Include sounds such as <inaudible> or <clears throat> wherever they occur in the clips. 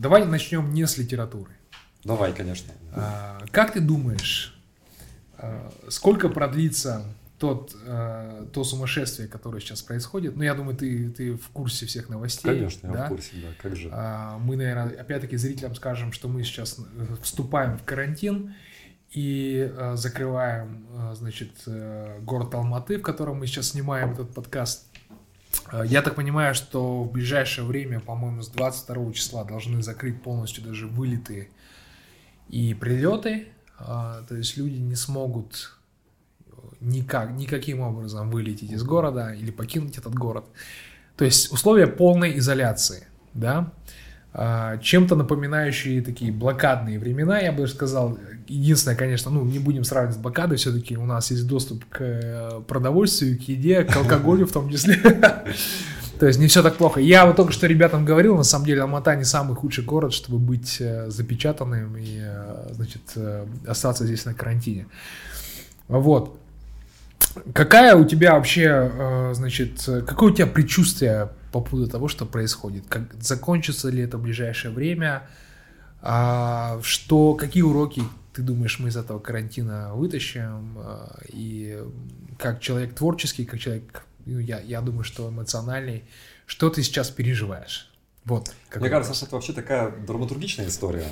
Давай начнем не с литературы. Давай, конечно. А, как ты думаешь, а, сколько продлится тот, а, то сумасшествие, которое сейчас происходит? Ну, я думаю, ты, ты в курсе всех новостей. Конечно, я да? в курсе, да. Как же? А, мы, наверное, опять-таки зрителям скажем, что мы сейчас э, вступаем в карантин и а, закрываем, а, значит, э, город Алматы, в котором мы сейчас снимаем этот подкаст. Э, я так понимаю, что в ближайшее время, по-моему, с 22 числа должны закрыть полностью даже вылеты и прилеты. Э, то есть люди не смогут никак, никаким образом вылететь из города или покинуть этот город. То есть условия полной изоляции, да. А, чем-то напоминающие такие блокадные времена, я бы даже сказал. Единственное, конечно, ну, не будем сравнивать с блокадой, все-таки у нас есть доступ к э, продовольствию, к еде, к алкоголю в том числе. <laughs> То есть не все так плохо. Я вот только что ребятам говорил, на самом деле Алмата не самый худший город, чтобы быть э, запечатанным и, э, значит, остаться здесь на карантине. Вот. Какая у тебя вообще, значит, какое у тебя предчувствие по поводу того, что происходит. Как, закончится ли это в ближайшее время? А, что, какие уроки ты думаешь, мы из этого карантина вытащим? А, и как человек творческий, как человек, ну, я, я думаю, что эмоциональный, что ты сейчас переживаешь? Вот. Мне кажется, что это вообще такая драматургичная история.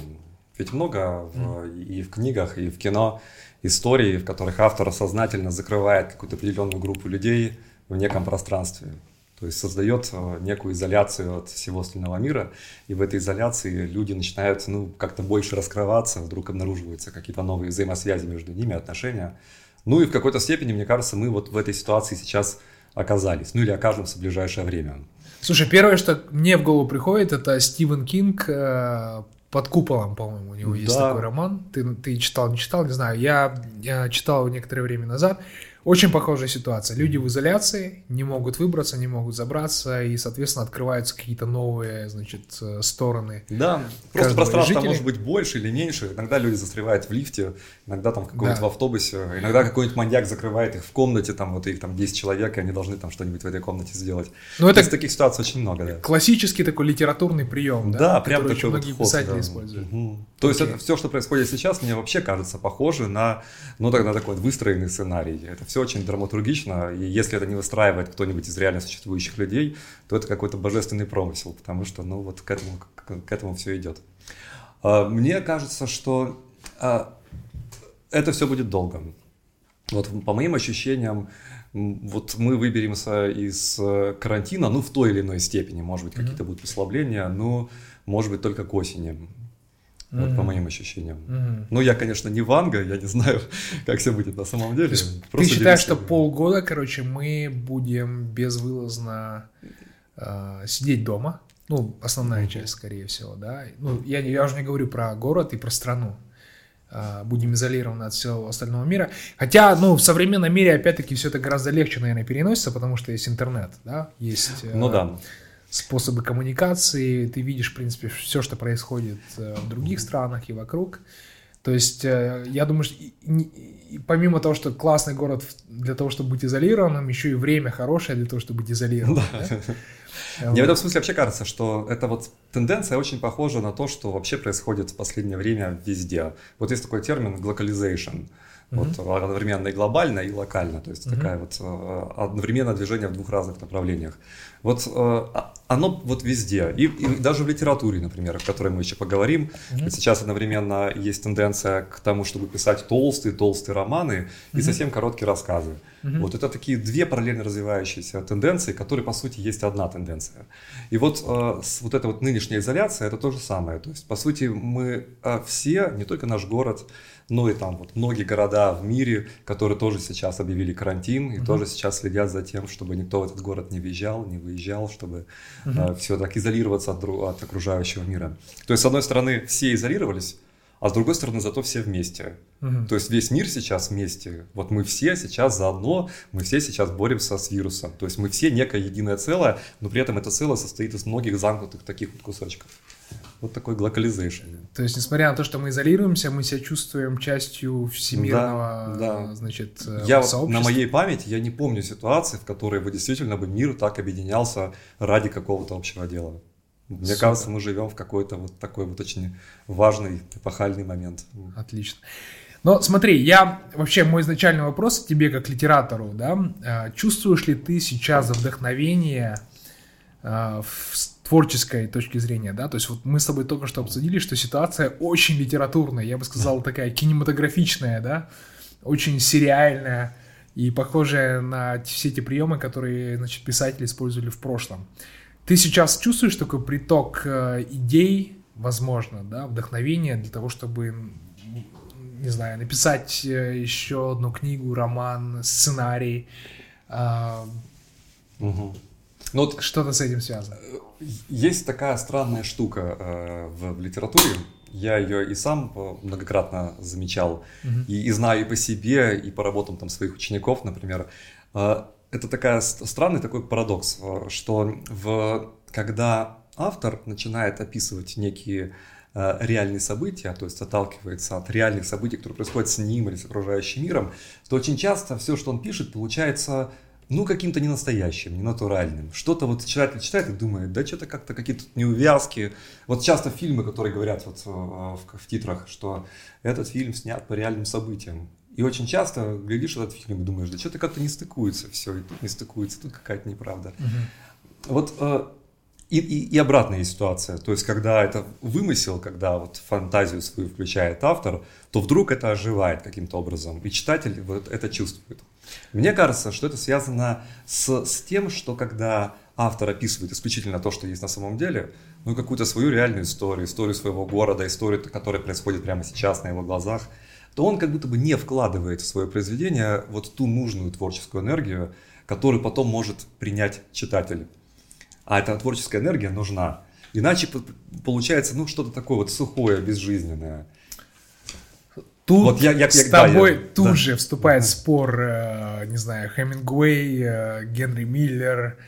Ведь много в, mm. и в книгах, и в кино историй, в которых автор сознательно закрывает какую-то определенную группу людей в неком пространстве. То есть создает э, некую изоляцию от всего остального мира, и в этой изоляции люди начинают ну, как-то больше раскрываться, вдруг обнаруживаются какие-то новые взаимосвязи между ними, отношения. Ну и в какой-то степени, мне кажется, мы вот в этой ситуации сейчас оказались, ну или окажемся в ближайшее время. Слушай, первое, что мне в голову приходит, это Стивен Кинг э, под куполом, по-моему, у него да. есть такой роман. Ты, ты читал, не читал, не знаю. Я, я читал его некоторое время назад. Очень похожая ситуация. Люди в изоляции, не могут выбраться, не могут забраться, и, соответственно, открываются какие-то новые, значит, э, стороны. Да, просто пространство может быть больше или меньше. Иногда люди застревают в лифте, иногда там в каком-нибудь да. в автобусе, иногда какой-нибудь маньяк закрывает их в комнате, там вот их там 10 человек, и они должны там что-нибудь в этой комнате сделать. Ну, это таких ситуаций очень много, да. Классический такой литературный прием, да? Да, прям такой многие вот писатели да. используют. Угу. То есть это все, что происходит сейчас, мне вообще кажется похоже на, ну, тогда такой выстроенный сценарий. Это все очень драматургично, и если это не выстраивает кто-нибудь из реально существующих людей, то это какой-то божественный промысел, потому что, ну, вот к этому, к, к этому все идет. А, мне кажется, что а, это все будет долго. Вот по моим ощущениям, вот мы выберемся из э, карантина, ну, в той или иной степени, может быть, какие-то будут послабления, но, может быть, только к осени. Вот mm-hmm. по моим ощущениям. Mm-hmm. Ну, я, конечно, не Ванга, я не знаю, <laughs> как все будет на самом деле. Ты считаешь, что полгода, короче, мы будем безвылазно э, сидеть дома? Ну, основная mm-hmm. часть, скорее всего, да. Ну, я, я уже не говорю про город и про страну. Э, будем изолированы от всего остального мира. Хотя, ну, в современном мире, опять-таки, все это гораздо легче, наверное, переносится, потому что есть интернет, да, есть... Э, ну да способы коммуникации, ты видишь, в принципе, все, что происходит э, в других странах и вокруг. То есть, э, я думаю, что помимо того, что классный город для того, чтобы быть изолированным, еще и время хорошее для того, чтобы быть изолированным. Да. <laughs> Мне в этом смысле вообще кажется, что эта вот тенденция очень похожа на то, что вообще происходит в последнее время везде. Вот есть такой термин globalization. Вот mm-hmm. одновременно и глобально, и локально. То есть mm-hmm. такая вот э, одновременное движение в двух разных направлениях. Вот э, а, оно вот везде. И, и даже в литературе, например, о которой мы еще поговорим. Mm-hmm. Сейчас одновременно есть тенденция к тому, чтобы писать толстые-толстые романы mm-hmm. и совсем короткие рассказы. Mm-hmm. Вот это такие две параллельно развивающиеся тенденции, которые, по сути, есть одна тенденция. И вот, э, вот эта вот нынешняя изоляция, это то же самое. То есть, по сути, мы все, не только наш город, ну и там вот многие города в мире, которые тоже сейчас объявили карантин и mm тоже сейчас следят за тем, чтобы никто в этот город не въезжал, не выезжал, чтобы mm э, все так изолироваться от, от окружающего мира. То есть, с одной стороны, все изолировались, а с другой стороны, зато все вместе. Угу. То есть весь мир сейчас вместе. Вот мы все сейчас заодно, мы все сейчас боремся с вирусом. То есть мы все некое единое целое, но при этом это целое состоит из многих замкнутых таких вот кусочков. Вот такой glocalization. То есть, несмотря на то, что мы изолируемся, мы себя чувствуем частью всемирного, да, да. значит, э, я, сообщества. На моей памяти я не помню ситуации, в которой бы действительно бы мир так объединялся ради какого-то общего дела. Мне Супер. кажется, мы живем в какой-то вот такой вот очень важный, эпохальный момент. Отлично. Но смотри, я вообще мой изначальный вопрос к тебе как литератору, да, а, чувствуешь ли ты сейчас вдохновение а, с творческой точки зрения, да, то есть вот мы с тобой только что обсудили, что ситуация очень литературная, я бы сказал, такая кинематографичная, да, очень сериальная и похожая на все эти приемы, которые, значит, писатели использовали в прошлом. Ты сейчас чувствуешь такой приток э, идей, возможно, да, вдохновения для того, чтобы, не знаю, написать э, еще одну книгу, роман, сценарий. Угу. Ну, вот Что-то с этим связано. Э, есть такая странная штука э, в, в литературе. Я ее и сам многократно замечал, угу. и, и знаю и по себе, и по работам там своих учеников, например. Э, это такая странный такой парадокс, э, что в, когда автор начинает описывать некие э, реальные события, то есть отталкивается от реальных событий, которые происходят с ним или с окружающим миром, то очень часто все, что он пишет, получается ну, каким-то ненастоящим, ненатуральным. Что-то вот читатель читает и думает, да что-то как-то какие-то неувязки. Вот часто фильмы, которые говорят вот э, в, в титрах, что этот фильм снят по реальным событиям. И очень часто глядишь этот фильм и думаешь, да что-то как-то не стыкуется все, и тут не стыкуется, тут какая-то неправда. Угу. Вот э, и, и, и обратная ситуация. То есть, когда это вымысел, когда вот фантазию свою включает автор, то вдруг это оживает каким-то образом, и читатель вот это чувствует. Мне кажется, что это связано с, с тем, что когда автор описывает исключительно то, что есть на самом деле, ну, какую-то свою реальную историю, историю своего города, историю, которая происходит прямо сейчас на его глазах, то он как будто бы не вкладывает в свое произведение вот ту нужную творческую энергию, которую потом может принять читатель. А эта творческая энергия нужна. Иначе получается, ну, что-то такое вот сухое, безжизненное. Тут вот я, я, с я, тобой да, тут да. же вступает да. спор, э, не знаю, Хемингуэй, э, Генри Миллер,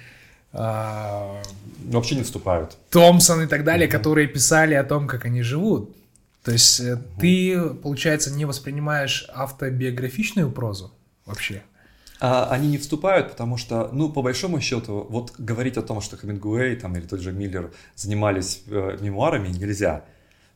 э, вообще не вступают. Томпсон и так далее, угу. которые писали о том, как они живут. То есть угу. ты, получается, не воспринимаешь автобиографичную прозу вообще? А, они не вступают, потому что, ну, по большому счету, вот говорить о том, что Хемингуэй там, или тот же Миллер занимались э, мемуарами, нельзя.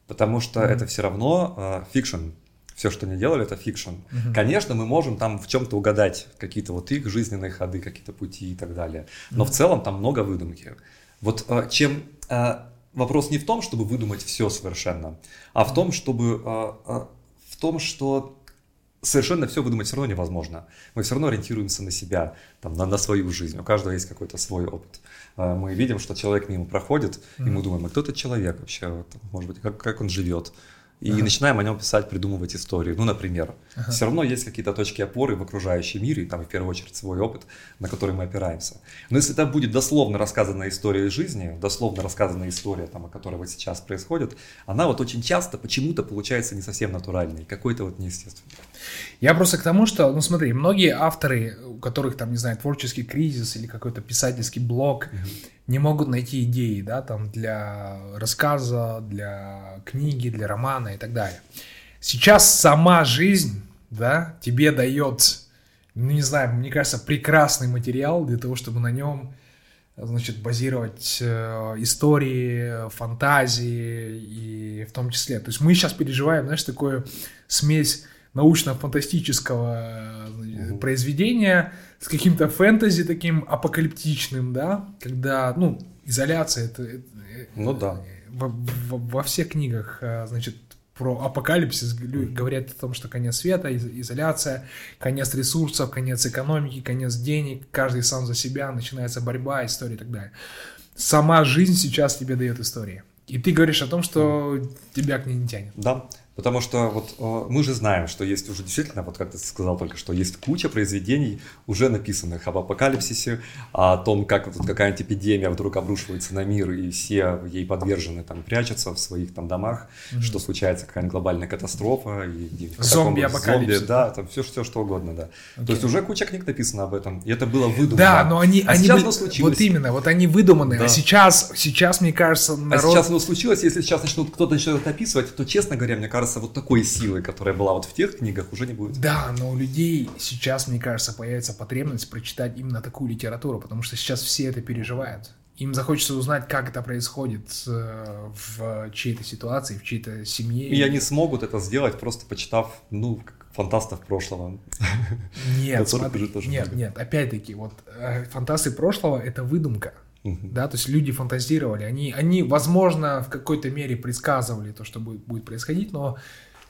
Потому что mm-hmm. это все равно э, fiction. Все, что они делали, это fiction. Mm-hmm. Конечно, мы можем там в чем-то угадать какие-то вот их жизненные ходы, какие-то пути и так далее. Но mm-hmm. в целом там много выдумки. Вот э, чем э, вопрос не в том, чтобы выдумать все совершенно, а в том, чтобы э, э, в том, что совершенно все выдумать все равно невозможно. Мы все равно ориентируемся на себя, там, на, на свою жизнь. У каждого есть какой-то свой опыт. Э, мы видим, что человек мимо проходит, mm-hmm. и мы думаем, а кто этот человек вообще, может быть, как, как он живет, и ага. начинаем о нем писать, придумывать историю. Ну, например, ага. все равно есть какие-то точки опоры в окружающем мире, и там в первую очередь свой опыт, на который мы опираемся. Но если это будет дословно рассказанная история жизни, дословно рассказанная история, там, о которой вот сейчас происходит, она вот очень часто почему-то получается не совсем натуральной, какой-то вот неестественной. Я просто к тому, что, ну смотри, многие авторы, у которых там, не знаю, творческий кризис или какой-то писательский блок, угу не могут найти идеи, да, там, для рассказа, для книги, для романа и так далее. Сейчас сама жизнь, да, тебе дает, ну, не знаю, мне кажется, прекрасный материал для того, чтобы на нем, значит, базировать э, истории, фантазии и в том числе. То есть мы сейчас переживаем, знаешь, такую смесь научно-фантастического угу. произведения с каким-то фэнтези таким апокалиптичным, да, когда, ну, изоляция, это... Ну да. Во, во, во всех книгах, э, значит, про апокалипсис говорят о том, что конец света, изоляция, конец ресурсов, конец экономики, конец денег, каждый сам за себя, начинается борьба, история и так далее. Сама жизнь сейчас тебе дает истории. И ты говоришь о том, что тебя к ней не тянет. Да, Потому что вот э, мы же знаем, что есть уже действительно, вот как ты сказал только что, есть куча произведений, уже написанных об апокалипсисе, о том, как вот какая-нибудь эпидемия вдруг обрушивается на мир, и все ей подвержены, там, прячутся в своих там домах, mm-hmm. что случается какая-нибудь глобальная катастрофа. И, Зомби-апокалипсис. Зомби, да, там все, все что угодно, да. Okay. То есть уже куча книг написано об этом, и это было выдумано. Да, но они, а они сейчас были, случилось. вот именно, вот они выдуманы, а да. а сейчас, сейчас, мне кажется, народ... А сейчас оно случилось, если сейчас начнут, кто-то начнет описывать, то, честно говоря, мне кажется, кажется, вот такой силы, которая была вот в тех книгах, уже не будет. Да, но у людей сейчас, мне кажется, появится потребность прочитать именно такую литературу, потому что сейчас все это переживают. им захочется узнать, как это происходит э, в чьей-то ситуации, в чьей-то семье. И они смогут это сделать, просто почитав, ну, фантастов прошлого. Нет, <laughs> смотри, нет, нет, опять-таки, вот э, фантасты прошлого — это выдумка. Uh-huh. Да, то есть люди фантазировали, они, они, возможно, в какой-то мере предсказывали то, что будет, будет происходить, но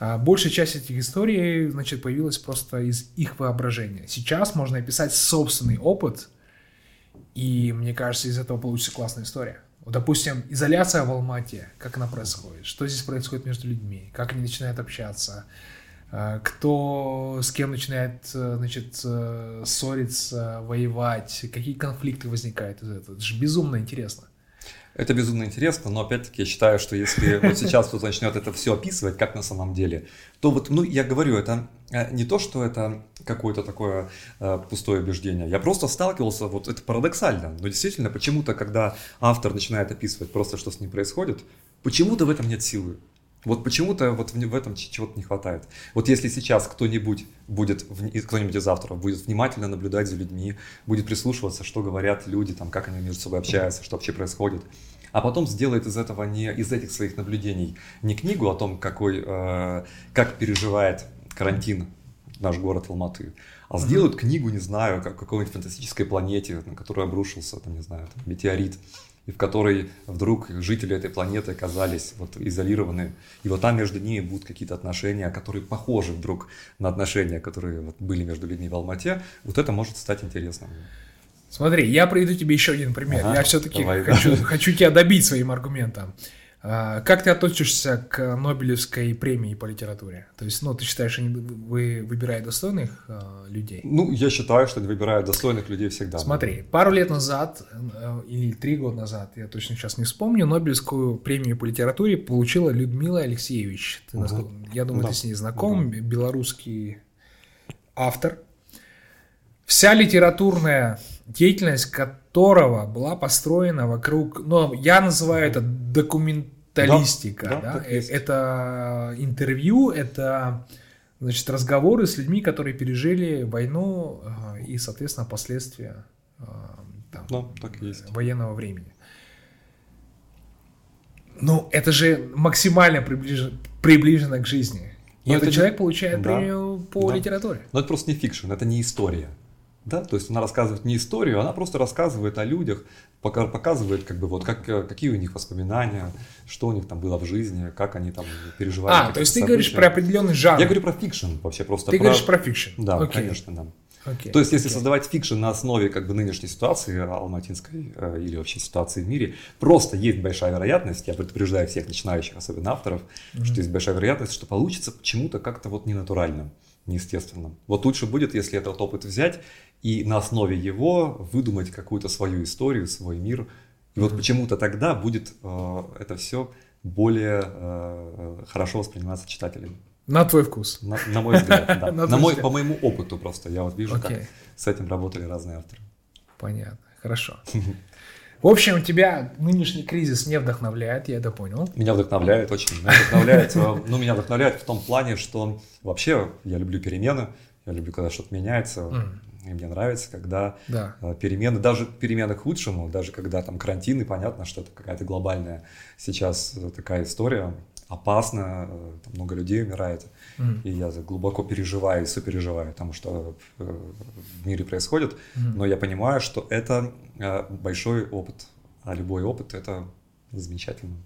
а, большая часть этих историй, значит, появилась просто из их воображения. Сейчас можно описать собственный опыт, и мне кажется, из этого получится классная история. Вот, допустим, изоляция в Алмате, как она происходит, что здесь происходит между людьми, как они начинают общаться, кто с кем начинает, э, значит, э, ссориться, воевать, какие конфликты возникают из этого. Это же безумно интересно. Это безумно интересно, но опять-таки я считаю, что если вот сейчас кто-то начнет это все описывать, как на самом деле, то вот, ну, я говорю, это э, не то, что это какое-то такое э, пустое убеждение. Я просто сталкивался, вот это парадоксально, но действительно, почему-то, когда автор начинает описывать просто, что с ним происходит, почему-то в этом нет силы. Вот почему-то вот в, в этом чего-то не хватает. Вот если сейчас кто-нибудь будет, кто-нибудь из авторов будет внимательно наблюдать за людьми, будет прислушиваться, что говорят люди, там, как они между собой общаются, что вообще происходит, а потом сделает из этого не из этих своих наблюдений не книгу о том, какой, э, как переживает карантин наш город Алматы, а сделают книгу, не знаю, как какой-нибудь фантастической планете, на которую обрушился, там, не знаю, там, метеорит, и в которой вдруг жители этой планеты оказались вот изолированы, и вот там между ними будут какие-то отношения, которые похожи вдруг на отношения, которые вот были между людьми в Алмате, вот это может стать интересным. Смотри, я приведу тебе еще один пример. Ага, я все-таки хочу, хочу тебя добить своим аргументом. А, как ты относишься к Нобелевской премии по литературе? То есть, ну, ты считаешь, они вы выбирают достойных э, людей? Ну, я считаю, что выбирают достойных людей всегда. Смотри, пару лет назад, э, или три года назад, я точно сейчас не вспомню, Нобелевскую премию по литературе получила Людмила Алексеевич. Ты, угу. Я думаю, да. ты с ней знаком, да. белорусский автор. Вся литературная деятельность которого была построена вокруг, ну, я называю это документ документалистика, да, да, да? это интервью, это значит разговоры с людьми, которые пережили войну а, и, соответственно, последствия а, там, да, так есть. военного времени. Ну, это же максимально приближено, приближено к жизни. И Но этот это человек не... получает да, премию по да. литературе. Но это просто не fiction, это не история. Да, то есть она рассказывает не историю, она просто рассказывает о людях, показывает, как бы, вот, как, э, какие у них воспоминания, что у них там было в жизни, как они там переживали. А, то есть ты события. говоришь про определенный жанр. Я говорю про fiction вообще просто. Ты про... говоришь про fiction. Да, okay. конечно, да. Okay. То есть, если okay. создавать fiction на основе как бы нынешней ситуации алматинской э, или вообще ситуации в мире, просто есть большая вероятность, я предупреждаю всех начинающих, особенно авторов, mm-hmm. что есть большая вероятность, что получится почему-то как-то вот ненатурально, неестественно. Вот лучше будет, если этот опыт взять и на основе его выдумать какую-то свою историю, свой мир. И вот почему-то тогда будет э, это все более э, хорошо восприниматься читателями. На твой вкус. На, на мой взгляд, <laughs> да. на мой, по моему опыту просто. Я вот вижу, как с этим работали разные авторы. Понятно, хорошо. <laughs> В общем, тебя нынешний кризис не вдохновляет, я это понял. Меня вдохновляет очень. Меня вдохновляет, э, ну, меня вдохновляет в том плане, что вообще я люблю перемены, я люблю, когда что-то меняется. И мне нравится, когда да. Э, перемены, даже перемены к лучшему, даже когда там карантин, и понятно, что это какая-то глобальная сейчас э, такая история, опасная, э, много людей умирает, mm. и я глубоко переживаю и сопереживаю тому, что в мире происходит, mm. но я понимаю, что это большой опыт, а любой опыт — это замечательно.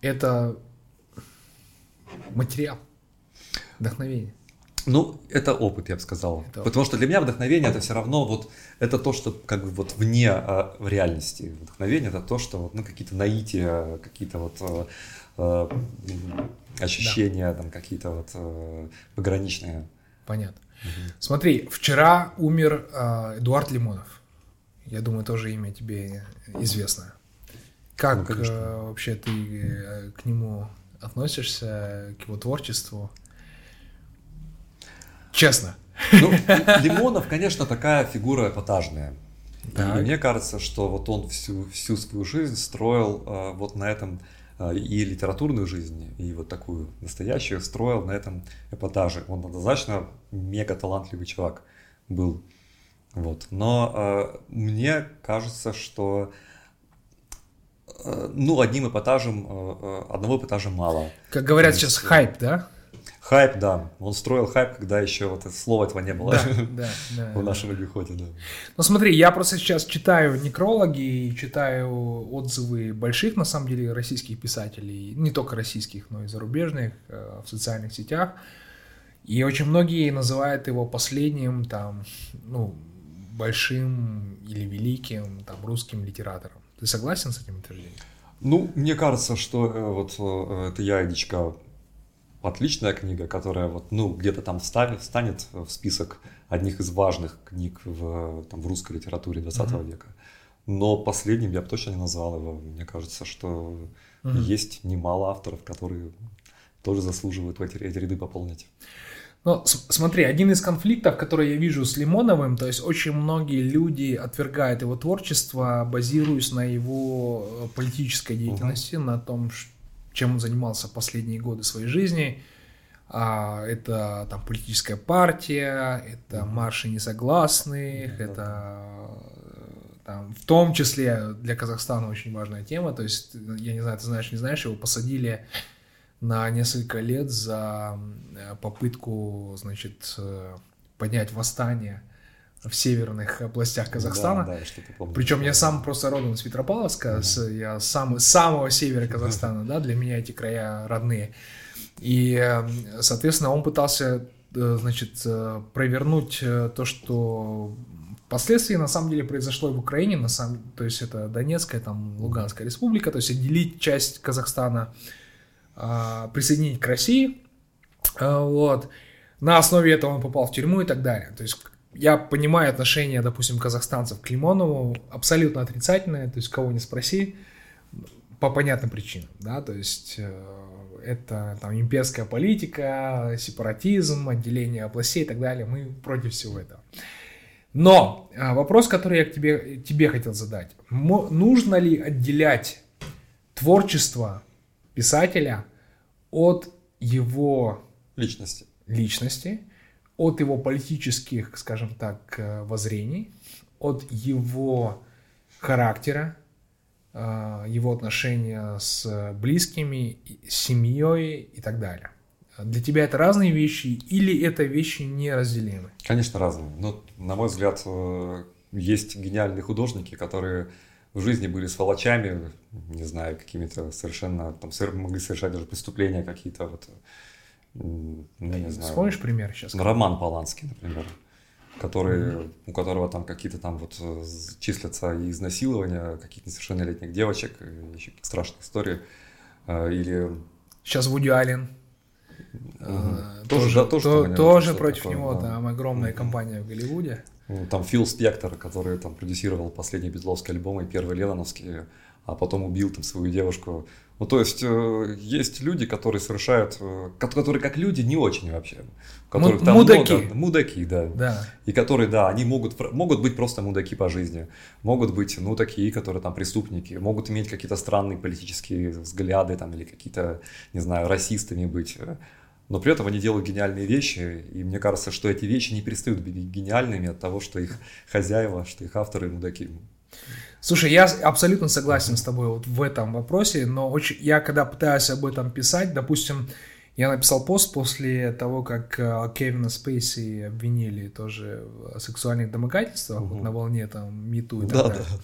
Это материал, вдохновение. Ну, это опыт, я бы сказал. Это Потому что для меня вдохновение это все равно вот это то, что как бы вот вне а, в реальности. Вдохновение это то, что ну, какие-то наития, какие-то вот а, ощущения, да. там какие-то вот а, пограничные. Понятно. Угу. Смотри, вчера умер а, Эдуард Лимонов. Я думаю, тоже имя тебе известно. Как ну, а, вообще ты к нему относишься, к его творчеству? Честно. Ну, <laughs> Лимонов, конечно, такая фигура эпатажная. Так. И мне кажется, что вот он всю, всю свою жизнь строил э, вот на этом э, и литературную жизнь, и вот такую настоящую строил на этом эпатаже. Он однозначно мега талантливый чувак был. Вот. Но э, мне кажется, что э, ну, одним эпатажем, э, э, одного эпатажа мало. Как говорят сейчас, хайп, да? Хайп, да. Он строил хайп, когда еще вот слова этого не было да, <laughs> да, да, в нашем обиходе, да. Ну смотри, я просто сейчас читаю некрологи, читаю отзывы больших, на самом деле, российских писателей, не только российских, но и зарубежных э, в социальных сетях. И очень многие называют его последним, там, ну, большим или великим, там, русским литератором. Ты согласен с этим утверждением? Ну, мне кажется, что э, вот э, это я, Эдичка, отличная книга, которая вот, ну, где-то там встанет, встанет в список одних из важных книг в, там, в русской литературе 20 mm-hmm. века. Но последним я бы точно не назвал его. Мне кажется, что mm-hmm. есть немало авторов, которые тоже заслуживают эти, эти ряды пополнить. Ну, смотри, один из конфликтов, который я вижу с Лимоновым, то есть очень многие люди отвергают его творчество, базируясь на его э, политической деятельности, uh-huh. на том, чем он занимался последние годы своей жизни. А, это там политическая партия, это марши несогласных, это там, в том числе для Казахстана очень важная тема. То есть, я не знаю, ты знаешь, не знаешь, его посадили на несколько лет за попытку, значит, э, поднять восстание в северных областях Казахстана. Да, да, что помню. Причем я сам просто родом из Петропавловска, mm-hmm. с, я сам, с самого севера Казахстана, да, для меня эти края родные. И, эм, соответственно, он пытался, э, значит, э, провернуть э, то, что впоследствии на самом деле произошло в Украине, на самом, то есть это Донецкая, там Луганская республика, то есть отделить часть Казахстана, присоединить к России, вот. На основе этого он попал в тюрьму и так далее. То есть я понимаю отношение, допустим, казахстанцев к Лимонову абсолютно отрицательное, то есть кого не спроси, по понятным причинам, да, то есть э, это там имперская политика, сепаратизм, отделение областей и так далее, мы против всего этого. Но э, вопрос, который я к тебе, тебе хотел задать, нужно ли отделять творчество писателя от его личности, личности от его политических, скажем так, э, воззрений, от его характера, э, его отношения с близкими, с семьей и так далее. Для тебя это разные вещи или это вещи неразделимы? Конечно, разные. Но, на мой взгляд, э, есть гениальные художники, которые в жизни были сволочами, не знаю, какими-то совершенно, там, могли совершать даже преступления какие-то, вот, ну, не знаю. Вспомнишь пример сейчас? Роман Поланский, например, который, mm-hmm. у которого там какие-то там вот э, числятся и изнасилования каких-то несовершеннолетних девочек, еще какие-то страшные истории. Э, или... Сейчас Вуди Аллен. Угу. Тоже, да, тоже, то, тоже против такое, него, да. там огромная угу. компания в Голливуде. Ну, там Фил Спектор, который там продюсировал последний Бетловский альбом и первый Ленноновский, а потом убил там свою девушку ну, то есть, э, есть люди, которые совершают, э, которые как люди не очень вообще. Которых там мудаки. Много, мудаки, да. да. И которые, да, они могут, могут быть просто мудаки по жизни. Могут быть, ну, такие, которые там преступники. Могут иметь какие-то странные политические взгляды там или какие-то, не знаю, расистами быть. Но при этом они делают гениальные вещи, и мне кажется, что эти вещи не перестают быть гениальными от того, что их хозяева, что их авторы мудаки. Слушай, я абсолютно согласен с тобой вот в этом вопросе, но очень, я когда пытаюсь об этом писать, допустим, я написал пост после того, как э, Кевина Спейси обвинили тоже в сексуальных домогательствах угу. вот на волне там Миту и так да, далее. Да.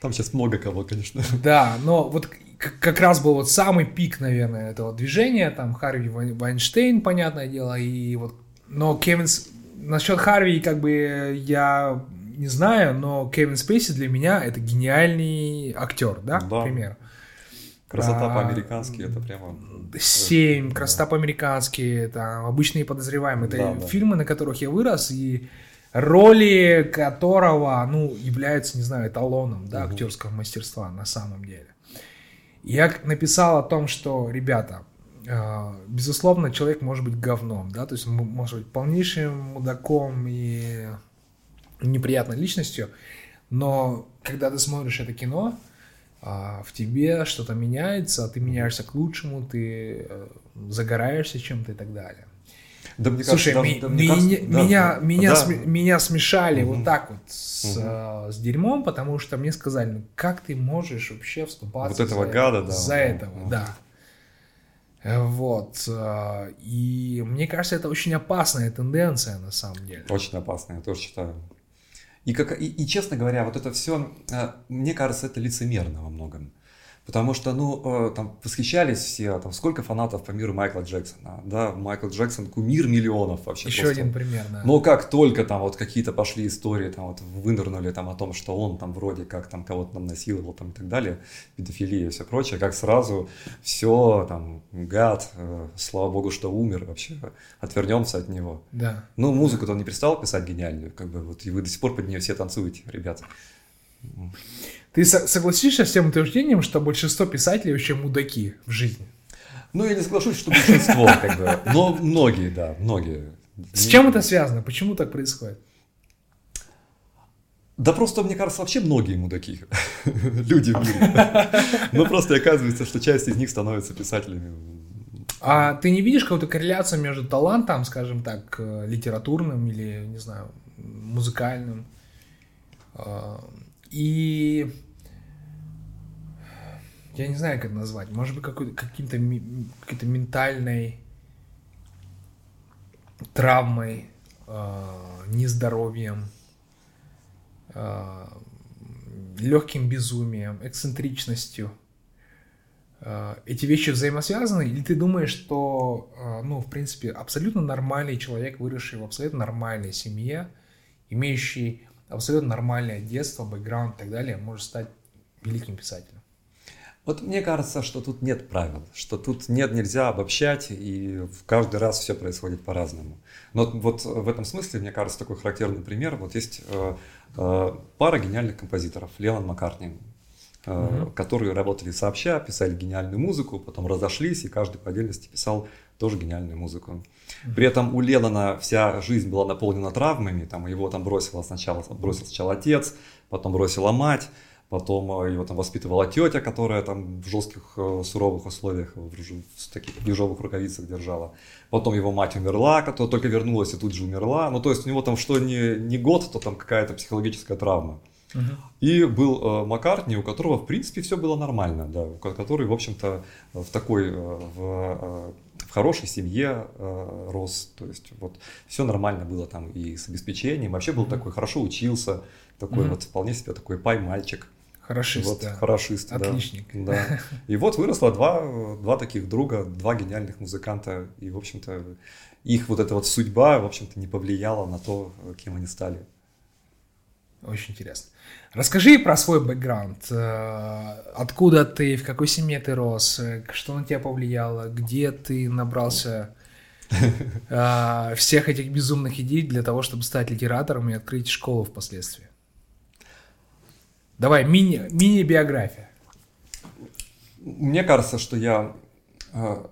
Там сейчас много кого, конечно. <laughs> Да, но вот как раз был вот самый пик, наверное, этого движения, там Харви Вайнштейн, понятное дело, и вот, но Кевин, насчет Харви, как бы я не знаю, но Кевин Спейси для меня это гениальный актер, да, да. к примеру. Красота а, по-американски это прямо... Семь, красота по-американски, это обычные подозреваемые. Это да, да. фильмы, на которых я вырос, и роли которого, ну, являются, не знаю, эталоном, да, угу. актерского мастерства на самом деле. Я написал о том, что, ребята, а, безусловно, человек может быть говном, да, то есть может быть полнейшим мудаком и неприятной личностью, но когда ты смотришь это кино, а, в тебе что-то меняется, ты меняешься к лучшему, ты э, загораешься чем-то и так далее. Да, мне Слушай, кажется, ми- да, ми- кажется, меня, да, меня, да. См- меня смешали угу. вот так вот с, угу. э, с дерьмом, потому что мне сказали, ну как ты можешь вообще вступаться вот этого за, гада, да, за этого, угу. да. Вот. Э, и мне кажется, это очень опасная тенденция на самом деле. Очень опасная, я тоже считаю. И, как, и, и честно говоря, вот это все, э, мне кажется, это лицемерно во многом. Потому что, ну, э, там восхищались все, там, сколько фанатов по миру Майкла Джексона, да, Майкл Джексон кумир миллионов вообще. Еще просто. один пример, да. Но как только там вот какие-то пошли истории, там вот вынырнули там о том, что он там вроде как там кого-то там насиловал там и так далее, педофилия и все прочее, как сразу все там, гад, э, слава богу, что умер вообще, отвернемся от него. Да. Ну, музыку-то он не перестал писать гениальную, как бы вот, и вы до сих пор под нее все танцуете, ребята. Ты согласишься с тем утверждением, что большинство писателей вообще мудаки в жизни? Ну, я не соглашусь, что большинство, как бы, но многие, да, многие. С чем это связано? Почему так происходит? Да просто, мне кажется, вообще многие мудаки, <laughs> люди в мире. Но просто оказывается, что часть из них становится писателями. А ты не видишь какую-то корреляцию между талантом, скажем так, э, литературным или, не знаю, музыкальным, а, и я не знаю, как это назвать, может быть, какой-то, каким-то, какой-то ментальной травмой, э, нездоровьем, э, легким безумием, эксцентричностью. Э, эти вещи взаимосвязаны? Или ты думаешь, что, э, ну, в принципе, абсолютно нормальный человек, выросший в абсолютно нормальной семье, имеющий абсолютно нормальное детство, бэкграунд и так далее, может стать великим писателем? Вот мне кажется, что тут нет правил, что тут нет, нельзя обобщать, и каждый раз все происходит по-разному. Но вот в этом смысле, мне кажется, такой характерный пример. Вот есть э, э, пара гениальных композиторов, Леннон Маккартни, э, mm-hmm. которые работали сообща, писали гениальную музыку, потом разошлись, и каждый по отдельности писал тоже гениальную музыку. При этом у Леннона вся жизнь была наполнена травмами, там его там бросила сначала, бросил сначала отец, потом бросила мать, Потом э, его там воспитывала тетя, которая там в жестких, э, суровых условиях, в таких ежовых рукавицах держала. Потом его мать умерла, которая только вернулась и тут же умерла. Ну, то есть у него там что не, не год, то там какая-то психологическая травма. Uh-huh. И был э, Маккартни, у которого, в принципе, все было нормально, да, который, в общем-то, в такой, э, в, э, в хорошей семье э, рос, то есть вот все нормально было там и с обеспечением, вообще был uh-huh. такой, хорошо учился, такой uh-huh. вот вполне себе такой пай-мальчик. Хорошист, вот, да. Хорошист, Отличник. Да, да. И вот выросло два, два таких друга, два гениальных музыканта. И, в общем-то, их вот эта вот судьба, в общем-то, не повлияла на то, кем они стали. Очень интересно. Расскажи про свой бэкграунд. Э, откуда ты, в какой семье ты рос, э, что на тебя повлияло, где ты набрался э, всех этих безумных идей для того, чтобы стать литератором и открыть школу впоследствии? Давай, мини, мини-биография. Мне кажется, что я э,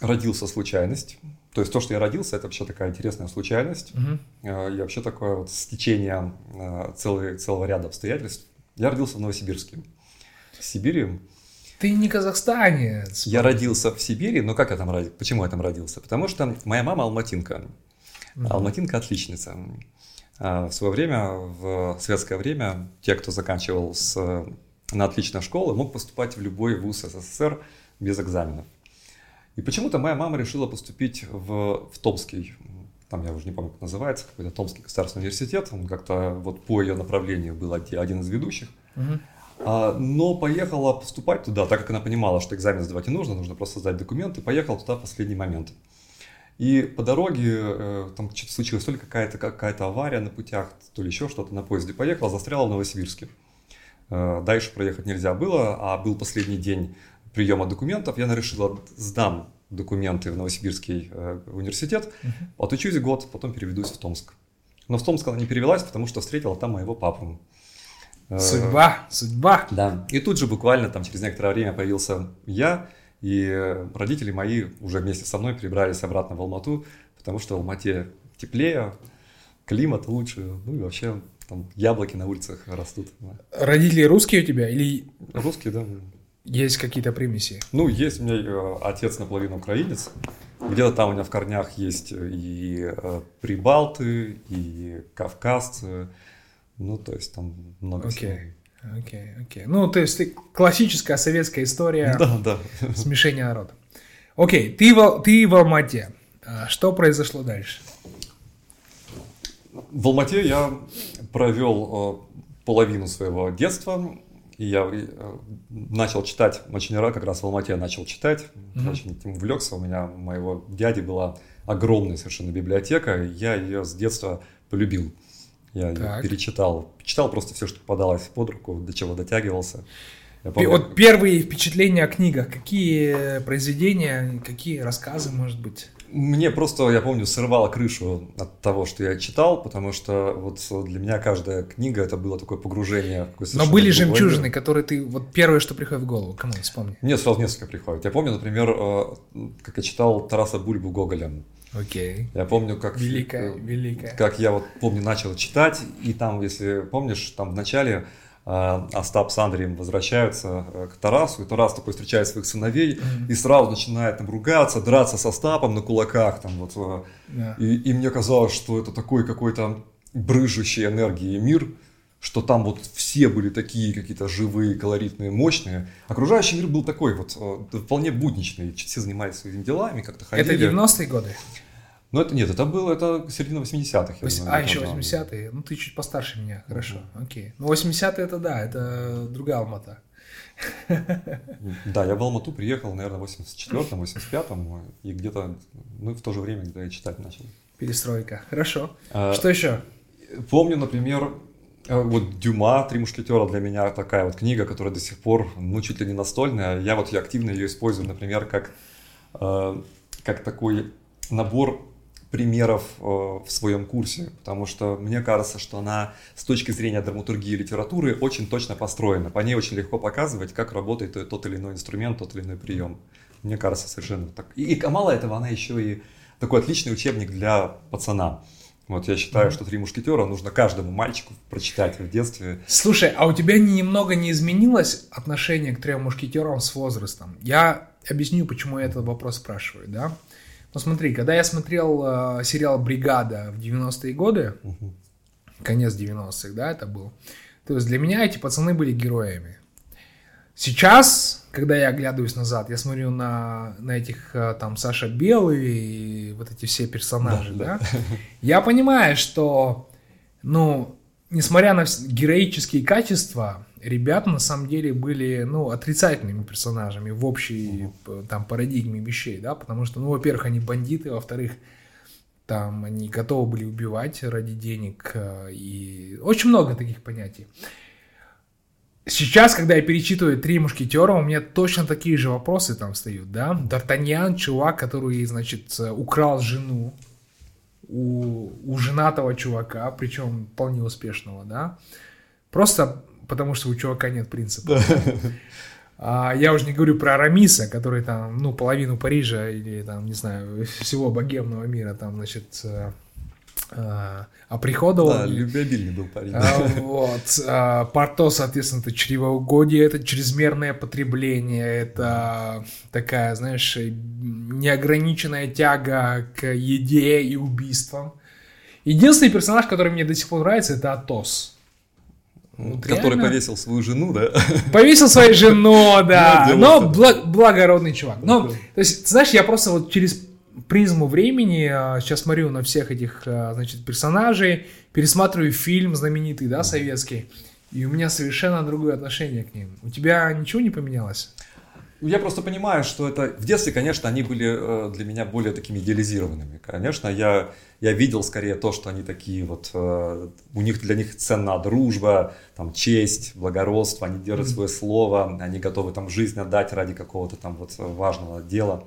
родился случайность. То есть то, что я родился, это вообще такая интересная случайность. Угу. Э, и вообще такое вот стечение э, целый, целого ряда обстоятельств. Я родился в Новосибирске, в Сибири. Ты не казахстанец. Я родился в Сибири, но как я там родился? Почему я там родился? Потому что моя мама алматинка. Угу. Алматинка отличница. А, в свое время, в советское время, те, кто заканчивал с, на отличной школы, мог поступать в любой вуз СССР без экзаменов. И почему-то моя мама решила поступить в, в Томский, там я уже не помню, как называется, какой-то Томский государственный университет, он как-то вот по ее направлению был один из ведущих. Угу. А, но поехала поступать туда, так как она понимала, что экзамен сдавать не нужно, нужно просто сдать документы, поехала туда в последний момент. И по дороге э, там что-то случилось, то ли какая-то какая авария на путях, то ли еще что-то на поезде. Поехала, застряла в Новосибирске. Э, дальше проехать нельзя было, а был последний день приема документов. Я решила, сдам документы в Новосибирский э, университет, uh-huh. отучусь год, потом переведусь в Томск. Но в Томск она не перевелась, потому что встретила там моего папу. Судьба, судьба. Да. И тут же буквально там через некоторое время появился я, и родители мои уже вместе со мной перебрались обратно в Алмату, потому что в Алмате теплее, климат лучше, ну и вообще там яблоки на улицах растут. Родители русские у тебя или... Русские, да. Есть какие-то примеси? Ну, есть у меня э, отец наполовину украинец, Где-то там у меня в корнях есть и э, прибалты, и кавказцы. Ну, то есть там много okay. всего. Окей, окей. Ну, то есть классическая советская история да, да. смешения народа. Окей, ты в, ты в Алмате. А что произошло дальше? В Алмате я провел э, половину своего детства. И я э, начал читать очень рано, как раз в Алмате я начал читать, mm-hmm. очень этим увлекся. У меня, у моего дяди была огромная совершенно библиотека, и я ее с детства полюбил. Я так. перечитал. Читал просто все, что попадалось под руку, до чего дотягивался. помню, вот первые впечатления о книгах, какие произведения, какие рассказы, может быть? Мне просто, я помню, срывало крышу от того, что я читал, потому что вот для меня каждая книга это было такое погружение. В Но были жемчужины, мир. которые ты, вот первое, что приходит в голову, кому вспомни. Мне сразу несколько приходит. Я помню, например, э, как я читал Тараса Бульбу Гоголя. Окей. Я помню, как... Великая, великая. Как я вот, помню, начал читать, и там, если помнишь, там в начале а, Остап с Андреем возвращаются э, к Тарасу, и Тарас такой встречает своих сыновей mm-hmm. и сразу начинает там ругаться, драться с Остапом на кулаках. Там, вот, yeah. Э, и, и мне казалось, что это такой какой-то брыжущий энергии мир, что там вот все были такие какие-то живые, колоритные, мощные. Окружающий мир был такой вот э, вполне будничный, все занимались своими делами, как-то ходили. Это 90-е годы? Ну, это нет, это было, это середина 80-х. Вось... а, еще 80-е. Ну, ты чуть постарше меня, хорошо, mm-hmm. окей. Ну, 80-е это да, это другая Алмата. Да, я в Алмату приехал, наверное, в 84-м, 85-м, и где-то, ну, в то же время, когда я читать начал. Перестройка, хорошо. А, Что еще? Помню, например, вот Дюма «Три мушкетера» для меня такая вот книга, которая до сих пор, ну, чуть ли не настольная. Я вот я активно ее использую, например, как, э, как такой набор примеров э, в своем курсе, потому что мне кажется, что она с точки зрения драматургии и литературы очень точно построена. По ней очень легко показывать, как работает тот или иной инструмент, тот или иной прием. Мне кажется, совершенно так. И, и мало этого, она еще и такой отличный учебник для пацана. Вот я считаю, что «Три мушкетера» нужно каждому мальчику прочитать в детстве. Слушай, а у тебя немного не изменилось отношение к «Трем мушкетерам» с возрастом? Я объясню, почему я этот вопрос спрашиваю, да? Ну смотри, когда я смотрел э, сериал «Бригада» в 90-е годы, угу. конец 90-х, да, это был, то есть для меня эти пацаны были героями. Сейчас, когда я оглядываюсь назад, я смотрю на, на этих э, там Саша Белый и вот эти все персонажи, да, да, <laughs> я понимаю, что, ну, несмотря на героические качества, ребята на самом деле были, ну, отрицательными персонажами в общей угу. там парадигме вещей, да, потому что, ну, во-первых, они бандиты, во-вторых, там они готовы были убивать ради денег, э, и очень много таких понятий. Сейчас, когда я перечитываю «Три мушкетера», у меня точно такие же вопросы там встают, да. Д'Артаньян, чувак, который, значит, украл жену у, у женатого чувака, причем вполне успешного, да. Просто потому что у чувака нет принципа. А, я уже не говорю про Арамиса, который там, ну, половину Парижа или там, не знаю, всего богемного мира там, значит, э, оприходовал. Да, любвеобильный был парень. А, вот. А, Порто, соответственно, это чревоугодие, это чрезмерное потребление, это такая, знаешь, неограниченная тяга к еде и убийствам. Единственный персонаж, который мне до сих пор нравится, это Атос. Вот который реально? повесил свою жену, да? Повесил свою жену, <laughs> да. Но благ, благородный чувак. Но, то есть, знаешь, я просто вот через призму времени а, сейчас смотрю на всех этих, а, значит, персонажей, пересматриваю фильм знаменитый, да, советский, и у меня совершенно другое отношение к ним. У тебя ничего не поменялось? Я просто понимаю, что это... В детстве, конечно, они были э, для меня более такими идеализированными. Конечно, я, я видел скорее то, что они такие вот... Э, у них для них ценна дружба, там, честь, благородство, они держат свое слово, они готовы там жизнь отдать ради какого-то там вот важного дела.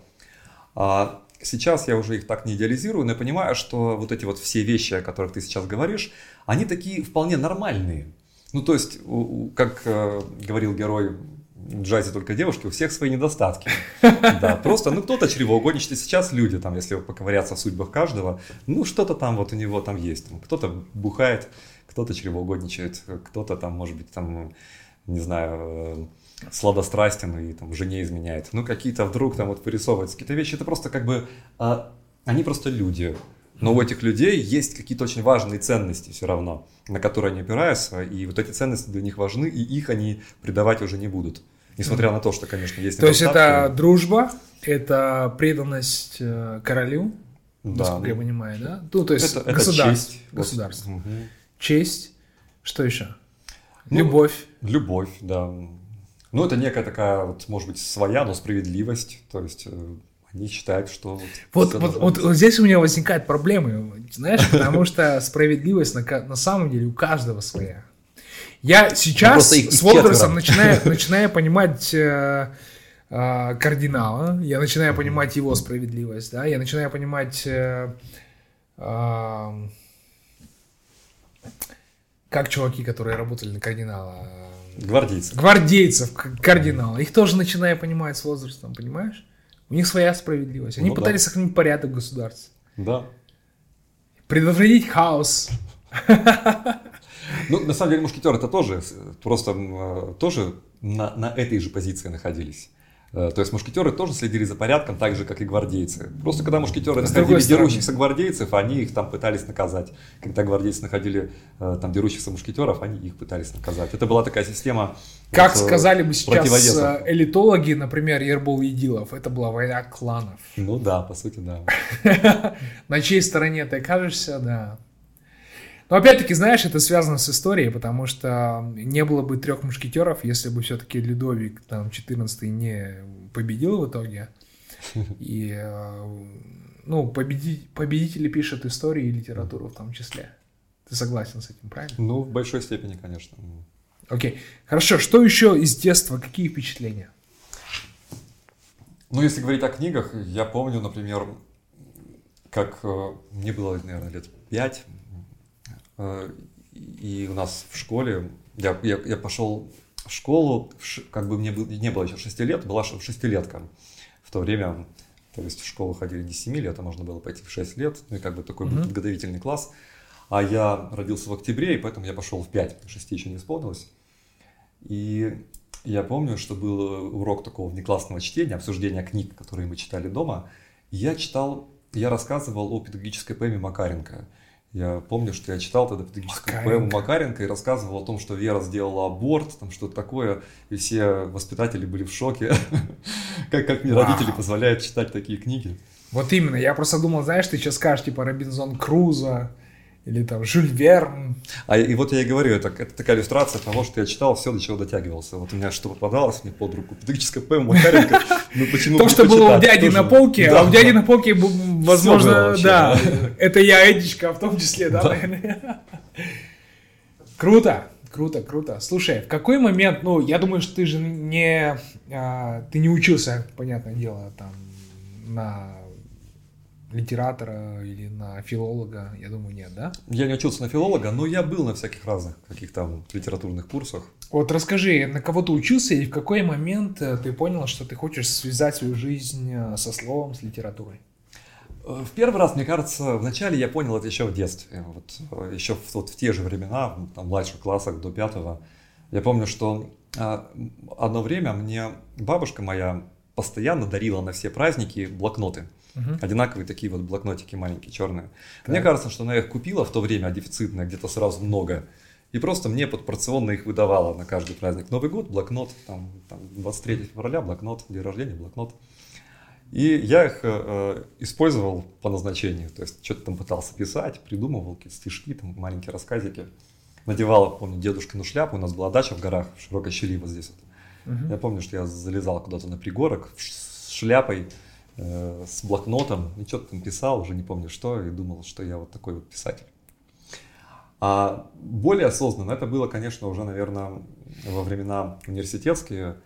А сейчас я уже их так не идеализирую, но я понимаю, что вот эти вот все вещи, о которых ты сейчас говоришь, они такие вполне нормальные. Ну, то есть, как э, говорил герой в джазе только девушки, у всех свои недостатки. <laughs> Да, просто, ну, кто-то чревоугодничает. Сейчас люди, там, если поковыряться в судьбах каждого, ну, что-то там вот у него там есть. Кто-то бухает, кто-то чревоугодничает, кто-то там, может быть, там, не знаю, сладострастен и там жене изменяет. Ну, какие-то вдруг там вот вырисовываются какие-то вещи. Это просто как бы, а, они просто люди. Но у этих людей есть какие-то очень важные ценности все равно, на которые они опираются, и вот эти ценности для них важны, и их они предавать уже не будут. Несмотря на то, что, конечно, есть То есть это дружба, это преданность э, королю, да. насколько я понимаю, да? Ну, то есть это, государство. Это честь. Государство. Угу. Честь. Что еще? Ну, любовь. Любовь, да. Ну, это некая такая, вот, может быть, своя, но справедливость. То есть э, они считают, что... Вот, вот, вот, вот здесь у меня возникают проблемы, знаешь, потому <laughs> что справедливость на, на самом деле у каждого своя. Я сейчас ну, с возрастом начинаю, <laughs> начинаю понимать э, э, кардинала, я начинаю понимать его справедливость, да, я начинаю понимать... Э, э, как чуваки, которые работали на кардинала. Гвардейцев. Гвардейцев, кардинала. Их тоже начинаю понимать с возрастом, понимаешь? У них своя справедливость. Они ну, пытались да. сохранить порядок в государстве. Да. Предотвратить хаос. Ну, на самом деле, мушкетеры это тоже, просто э, тоже на, на этой же позиции находились. Э, то есть мушкетеры тоже следили за порядком, так же, как и гвардейцы. Просто когда мушкетеры С находили дерущихся гвардейцев, они их там пытались наказать. Когда гвардейцы находили э, там дерущихся мушкетеров, они их пытались наказать. Это была такая система Как вот, сказали бы сейчас э, элитологи, например, Ербол Едилов, это была война кланов. Ну да, по сути, да. <laughs> На чьей стороне ты окажешься, да. Но опять-таки, знаешь, это связано с историей, потому что не было бы трех мушкетеров, если бы все-таки Людовик там 14 не победил в итоге. <laughs> И э, ну, победи... победители пишут истории и литературу в том числе. Ты согласен с этим, правильно? Ну, в большой степени, конечно. Окей. Хорошо, что еще из детства, какие впечатления? Ну, если говорить о книгах, я помню, например, как э, мне было, наверное, лет пять, и у нас в школе, я, я, я пошел в школу, как бы мне был, не было еще 6 лет, была шестилетка. В то время, то есть в школу ходили не 7 лет, а можно было пойти в 6 лет, ну и как бы такой mm-hmm. был подготовительный класс. А я родился в октябре, и поэтому я пошел в 5, 6 еще не исполнилось. И я помню, что был урок такого внеклассного чтения, обсуждения книг, которые мы читали дома. я читал, я рассказывал о педагогической поэме Макаренко – я помню, что я читал тогда педагогическую поэму Макаренко и рассказывал о том, что Вера сделала аборт, там что-то такое, и все воспитатели были в шоке. <laughs> как, как мне родители позволяют читать такие книги. Вот именно, я просто думал, знаешь, ты сейчас скажешь, типа, Робинзон Крузо, или там Жюль Верн. А и вот я и говорю, это, это такая иллюстрация того, что я читал, все, до чего дотягивался. Вот у меня что попадалось мне под руку, педагогическая поэма Макаренко, <laughs> ну почему То, что было у дяди на полке, а у дяди на полке, возможно, да, <laughs> это я, Эдичка, в том числе, да, наверное. <laughs> Круто, круто, круто. Слушай, в какой момент, ну, я думаю, что ты же не, а, ты не учился, понятное дело, там, на литератора или на филолога? Я думаю, нет, да? Я не учился на филолога, но я был на всяких разных каких-то литературных курсах. Вот расскажи, на кого ты учился и в какой момент э, ты понял, что ты хочешь связать свою жизнь э, со словом, с литературой? Э, в первый раз, мне кажется, вначале я понял это еще в детстве. Вот, еще в, вот в те же времена, там, в младших классах до пятого. Я помню, что одно время мне бабушка моя постоянно дарила на все праздники блокноты. Угу. Одинаковые такие вот блокнотики маленькие, черные. Так. Мне кажется, что она их купила в то время, а дефицитная, где-то сразу много. И просто мне подпорционно их выдавала на каждый праздник. Новый год, блокнот, там, там 23 февраля, блокнот, день рождения, блокнот. И я их э, использовал по назначению. То есть что-то там пытался писать, придумывал какие-то стишки, там маленькие рассказики. Надевал, помню, дедушкину шляпу. У нас была дача в горах, в широкой щели вот здесь. Вот. Угу. Я помню, что я залезал куда-то на пригорок с шляпой Э, с блокнотом, и что-то там писал, уже не помню что, и думал, что я вот такой вот писатель. А более осознанно это было, конечно, уже, наверное, во времена университетские.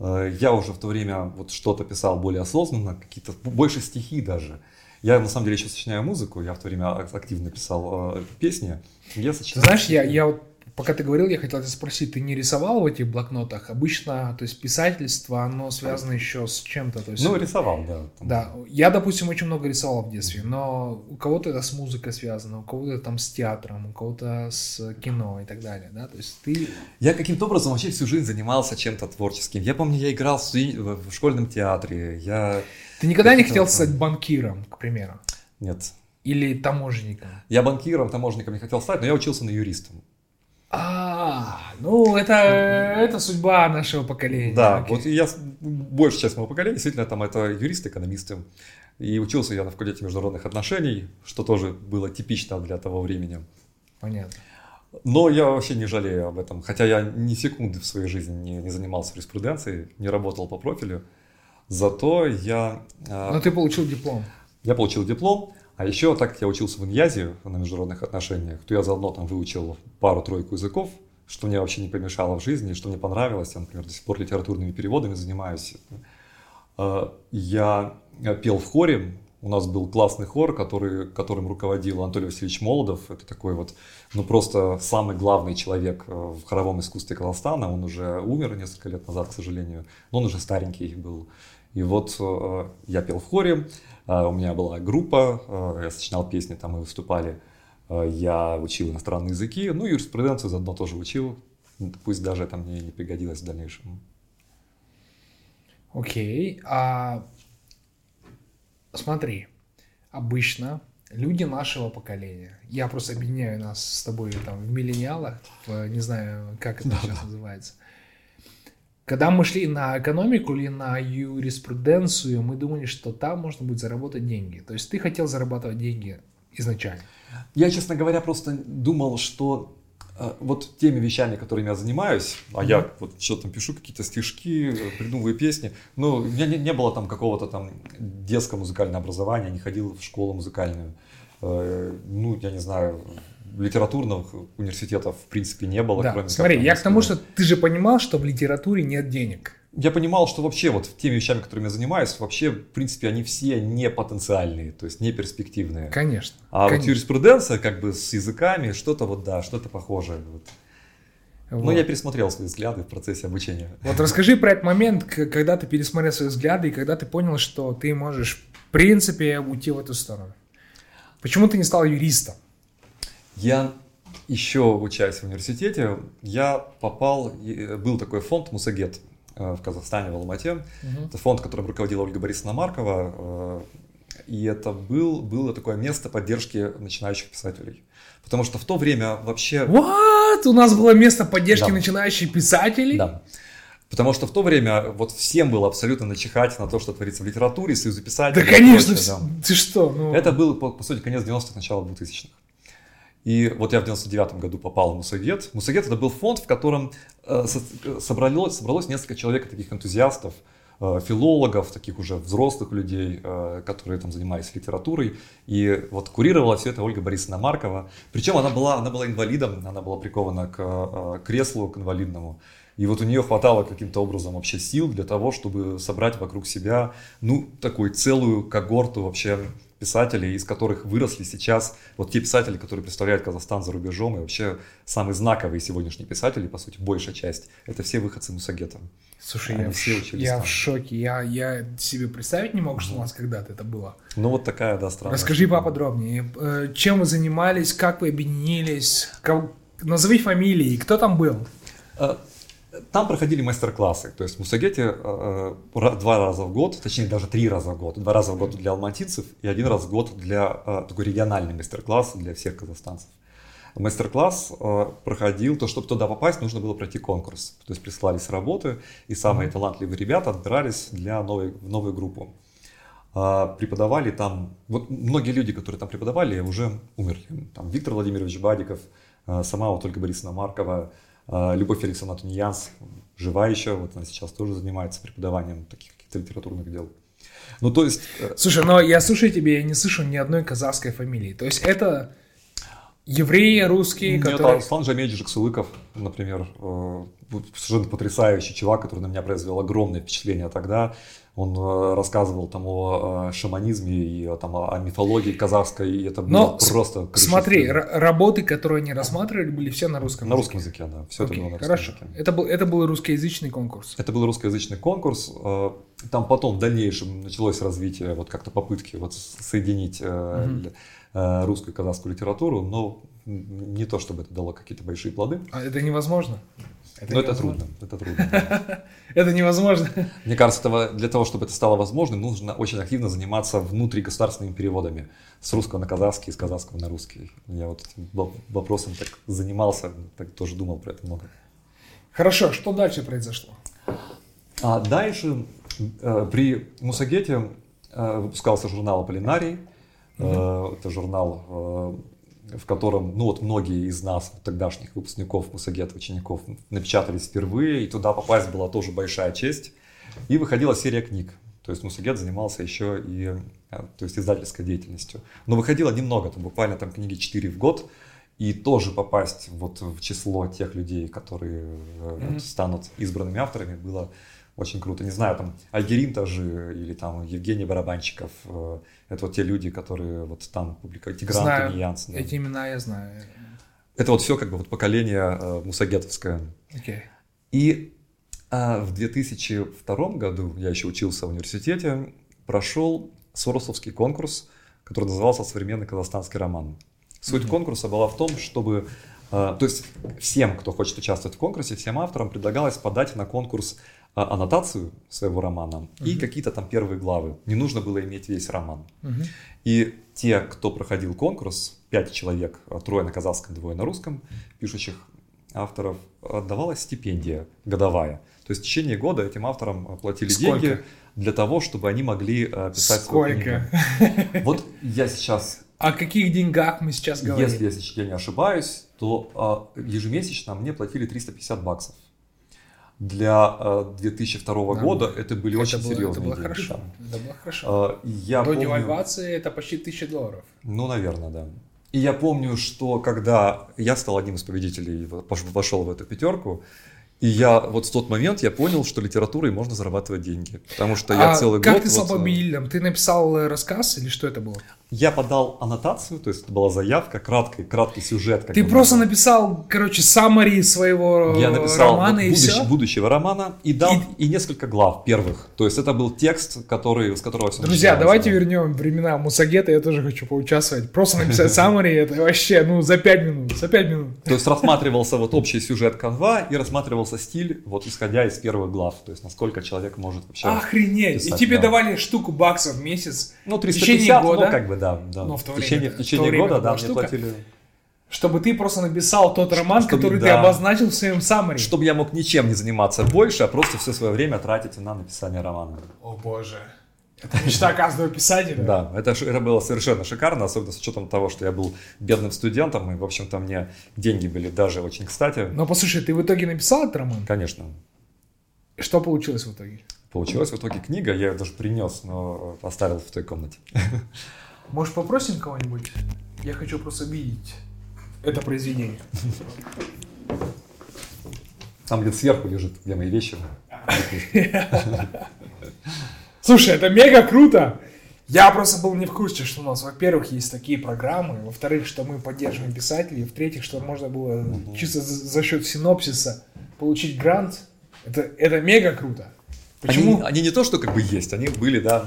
Э, я уже в то время вот что-то писал более осознанно, какие-то больше стихи даже. Я на самом деле еще сочиняю музыку, я в то время активно писал э, песни. Я сочиняю... Знаешь, я, я вот пока ты говорил, я хотел тебя спросить, ты не рисовал в этих блокнотах? Обычно, то есть писательство, оно связано еще с чем-то. То есть, ну, рисовал, да. Там. Да, я, допустим, очень много рисовал в детстве, но у кого-то это с музыкой связано, у кого-то там с театром, у кого-то с кино и так далее, да, то есть ты... Я каким-то образом вообще всю жизнь занимался чем-то творческим. Я помню, я играл в, в школьном театре, я... Ты никогда не хотел стать банкиром, к примеру? Нет. Или таможенником? Я банкиром, таможенником не хотел стать, но я учился на юристом. А, ну это, это судьба нашего поколения. Да, Окей. вот я, большая часть моего поколения, действительно, там это юристы, экономисты. И учился я на факультете международных отношений, что тоже было типично для того времени. Понятно. Но я вообще не жалею об этом. Хотя я ни секунды в своей жизни не, не занимался юриспруденцией, не работал по профилю. Зато я... А, Но ты получил диплом. Я получил диплом. А еще, так как я учился в Иньязе на международных отношениях, то я заодно там выучил пару-тройку языков, что мне вообще не помешало в жизни, что мне понравилось. Я, например, до сих пор литературными переводами занимаюсь. А, я пел в хоре. У нас был классный хор, который, которым руководил Анатолий Васильевич Молодов. Это такой вот, ну просто самый главный человек э, в хоровом искусстве Казахстана. Он уже умер несколько лет назад, к сожалению. Но он уже старенький был. И вот э, я пел в хоре. А, у меня была группа, а, я сочинял песни, там мы выступали. Я учил иностранные языки, ну, юриспруденцию заодно тоже учил, пусть даже это мне не пригодилось в дальнейшем. Окей, okay. а смотри, обычно люди нашего поколения, я просто объединяю нас с тобой там в миллениалах, в, не знаю, как это сейчас называется, когда мы шли на экономику или на юриспруденцию, мы думали, что там можно будет заработать деньги. То есть ты хотел зарабатывать деньги изначально. Я, честно говоря, просто думал, что э, вот теми вещами, которыми я занимаюсь, а mm-hmm. я вот что там пишу, какие-то стишки, придумываю песни, ну, у меня не, не было там какого-то там детского музыкального образования, не ходил в школу музыкальную. Э, ну, я не знаю, литературных университетов в принципе не было. Да. Кроме Смотри, я к тому, что ты же понимал, что в литературе нет денег. Я понимал, что вообще вот теми вещами, которыми я занимаюсь, вообще, в принципе, они все не потенциальные, то есть не перспективные. Конечно. А конечно. вот юриспруденция, как бы с языками, что-то вот, да, что-то похожее. Вот. Вот. Но я пересмотрел свои взгляды в процессе обучения. Вот расскажи про этот момент, когда ты пересмотрел свои взгляды и когда ты понял, что ты можешь, в принципе, уйти в эту сторону. Почему ты не стал юристом? Я еще учась в университете, я попал, был такой фонд Мусагет э, в Казахстане, в Алмате. Угу. Это фонд, которым руководила Ольга Борисовна Маркова. Э, и это был, было такое место поддержки начинающих писателей. Потому что в то время вообще... What? У нас было место поддержки да. начинающих писателей? Да. Потому что в то время вот всем было абсолютно начихать на то, что творится в литературе, союзе писателей. Да, конечно, прочее, да. ты что? Ну... Это был, по, по сути, конец 90-х, начало 2000-х. И вот я в 99 году попал в Мусагет. Мусагет это был фонд, в котором э, собралось, собралось несколько человек таких энтузиастов, э, филологов, таких уже взрослых людей, э, которые там занимались литературой. И вот курировала все это Ольга Борисовна Маркова. Причем она была, она была инвалидом, она была прикована к креслу, к инвалидному. И вот у нее хватало каким-то образом вообще сил для того, чтобы собрать вокруг себя, ну, такую целую когорту вообще писателей, из которых выросли сейчас вот те писатели, которые представляют Казахстан за рубежом, и вообще самые знаковые сегодняшние писатели, по сути, большая часть, это все выходцы Мусагета. Слушай, Они я, все в, я в шоке. Я, я себе представить не мог, что у нас когда-то это было. Ну, вот такая, да, странная. Расскажи поподробнее. Э, чем вы занимались, как вы объединились? Как... Назови фамилии, кто там был? Там проходили мастер-классы, то есть в Мусагете э, э два раза в год, точнее даже три раза в год, два раза в год для алматинцев и один раз в год для э, такой региональный мастер-класс для всех казахстанцев. Мастер-класс э, проходил, то чтобы туда попасть, нужно было пройти конкурс, то есть прислались работы и самые талантливые ребята отбирались для новой, в новую группу. Э, преподавали там, вот многие люди, которые там преподавали, уже умерли. Там Виктор Владимирович Бадиков, э, сама вот Ольга Борисовна Маркова, Любовь Феликсовна Тунеянс жива еще, вот она сейчас тоже занимается преподаванием таких каких-то литературных дел. Ну, то есть... Э, Слушай, но я слушаю тебе, я не слышу ни одной казахской фамилии. То есть это евреи русские, Нет, которые... Аслан Жамедь Жексулыков, например, э, совершенно потрясающий чувак, который на меня произвел огромное впечатление тогда. Он э, рассказывал там о э, шаманизме и там о мифологии казахской, и это было просто... Смотри, работы, которые они рассматривали, были все на русском На русском языке, да. Все это было на русском хорошо. языке. Это был, это был русскоязычный конкурс. Это был русскоязычный конкурс. Э, там потом в дальнейшем началось развитие, вот как-то попытки вот соединить угу. русскую и казахскую литературу, но не то, чтобы это дало какие-то большие плоды. А это невозможно? Это, Но это трудно, это трудно. <laughs> Это невозможно. Мне кажется, для того, чтобы это стало возможным, нужно очень активно заниматься внутригосударственными переводами с русского на казахский, с казахского на русский. Я вот этим вопросом так занимался, так тоже думал про это много. Хорошо, что дальше произошло? А дальше э, при Мусагете э, выпускался журнал «Аполлинарий». Угу. Это журнал в котором, ну вот многие из нас, тогдашних выпускников Мусагет, учеников, напечатались впервые, и туда попасть была тоже большая честь. И выходила серия книг. То есть Мусагет занимался еще и э, то есть издательской деятельностью. Но выходило немного, там буквально там книги 4 в год. И тоже попасть вот в число тех людей, которые mm-hmm. вот, станут избранными авторами, было очень круто. Не знаю, там Альгерим тоже или там Евгений Барабанщиков. Э, это вот те люди, которые вот там публикуют. Тигран знаю, Тунеянц. Да. Эти имена я знаю. Это вот все как бы вот поколение э, мусагетовское. Okay. И а, в 2002 году, я еще учился в университете, прошел Соросовский конкурс, который назывался «Современный казахстанский роман». Суть mm-hmm. конкурса была в том, чтобы то есть всем, кто хочет участвовать в конкурсе, всем авторам предлагалось подать на конкурс а, аннотацию своего романа угу. и какие-то там первые главы. Не нужно было иметь весь роман. Угу. И те, кто проходил конкурс, пять человек, а, трое на казахском, двое на русском, пишущих авторов, давалась стипендия годовая. То есть в течение года этим авторам платили Сколько? деньги для того, чтобы они могли писать Сколько? Вот я сейчас... О каких деньгах мы сейчас говорим? Если я не ошибаюсь, то ежемесячно мне платили 350 баксов для 2002 э, года это были это очень было, серьезные это было деньги. Хорошо. Это было хорошо. Э, я До помню... девальвации это почти 1000 долларов. Ну, наверное, да. И я помню, что когда я стал одним из победителей, вошел в эту пятерку, и я вот в тот момент я понял, что литературой можно зарабатывать деньги. Потому что я а целый как год... Как ты стал вот, победителем? Ты написал рассказ или что это было? Я подал аннотацию, то есть это была заявка, краткий, краткий сюжет. Ты просто было. написал, короче, summary своего Я написал романа вот, и будущ, все? будущего романа и дал и... и несколько глав первых. То есть это был текст, который, с которого все Друзья, давайте вернем времена Мусагета, я тоже хочу поучаствовать. Просто написать <laughs> summary, это вообще, ну, за пять минут, за пять минут. То есть рассматривался вот общий сюжет канва и рассматривался стиль, вот исходя из первых глав. То есть насколько человек может вообще Охренеть! Писать, и тебе да. давали штуку баксов в месяц. Ну, 350, года. ну, как бы, да. да. Но в то течение, в течение в года, да, мне платили... Чтобы ты просто написал тот роман, чтобы, который да, ты обозначил в своем саммари. Чтобы я мог ничем не заниматься больше, а просто все свое время тратить на написание романа. О боже. Это мечта каждого писателя. Да, это, это было совершенно шикарно, особенно с учетом того, что я был бедным студентом, и, в общем-то, мне деньги были даже очень кстати. Но послушай, ты в итоге написал этот роман? Конечно. Что получилось в итоге? Получилась в итоге книга, я ее даже принес, но оставил в той комнате. <laughs> Может, попросим кого-нибудь? Я хочу просто видеть это произведение. Там где-то сверху лежит, где мои вещи. Слушай, это мега круто! Я просто был не в курсе, что у нас, во-первых, есть такие программы, во-вторых, что мы поддерживаем писателей, в-третьих, что можно было угу. чисто за, за счет синопсиса получить грант. Это, это мега круто. Почему? Они, они не то, что как бы есть, они были, да,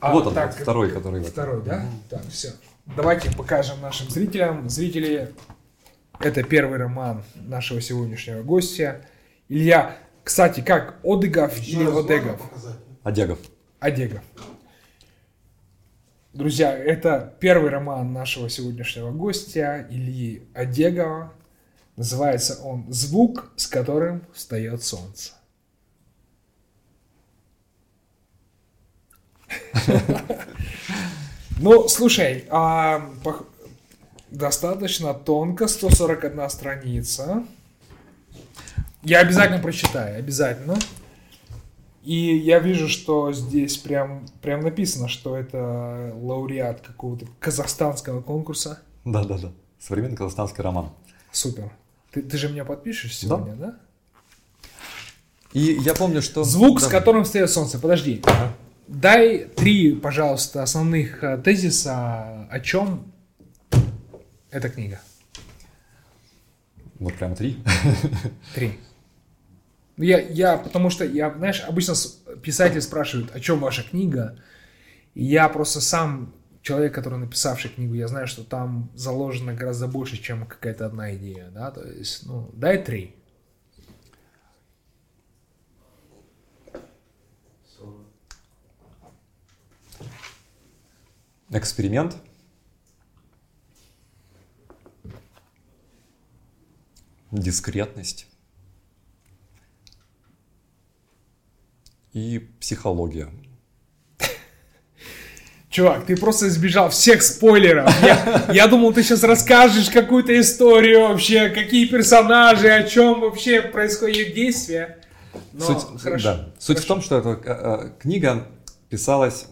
а, вот он, так, вот, второй, который... Второй, да? Mm-hmm. Так, все. Давайте покажем нашим зрителям. Зрители, это первый роман нашего сегодняшнего гостя. Илья, кстати, как, Одыгов Еще или Одегов? Одегов. Одегов. Друзья, это первый роман нашего сегодняшнего гостя Ильи Одегова. Называется он «Звук, с которым встает солнце». <laughs> Ну, слушай, а, достаточно тонко, 141 страница. Я обязательно прочитаю, обязательно. И я вижу, что здесь прям, прям написано, что это лауреат какого-то казахстанского конкурса. Да, да, да. Современный казахстанский роман. Супер. Ты, ты же меня подпишешь сегодня, да? да? И я помню, что... Звук, с которым встает солнце. Подожди. Ага. Дай три, пожалуйста, основных э, тезиса, о чем эта книга. Вот прям три. Три. Я, я, потому что, я, знаешь, обычно писатели спрашивают, о чем ваша книга. И я просто сам человек, который написавший книгу, я знаю, что там заложено гораздо больше, чем какая-то одна идея, да, то есть, ну, дай три. Эксперимент. Дискретность. И психология. Чувак, ты просто избежал всех спойлеров. Я, я думал, ты сейчас расскажешь какую-то историю вообще, какие персонажи, о чем вообще происходит действие. Но Суть, хорошо. да. Суть в том, что эта э, э, книга писалась,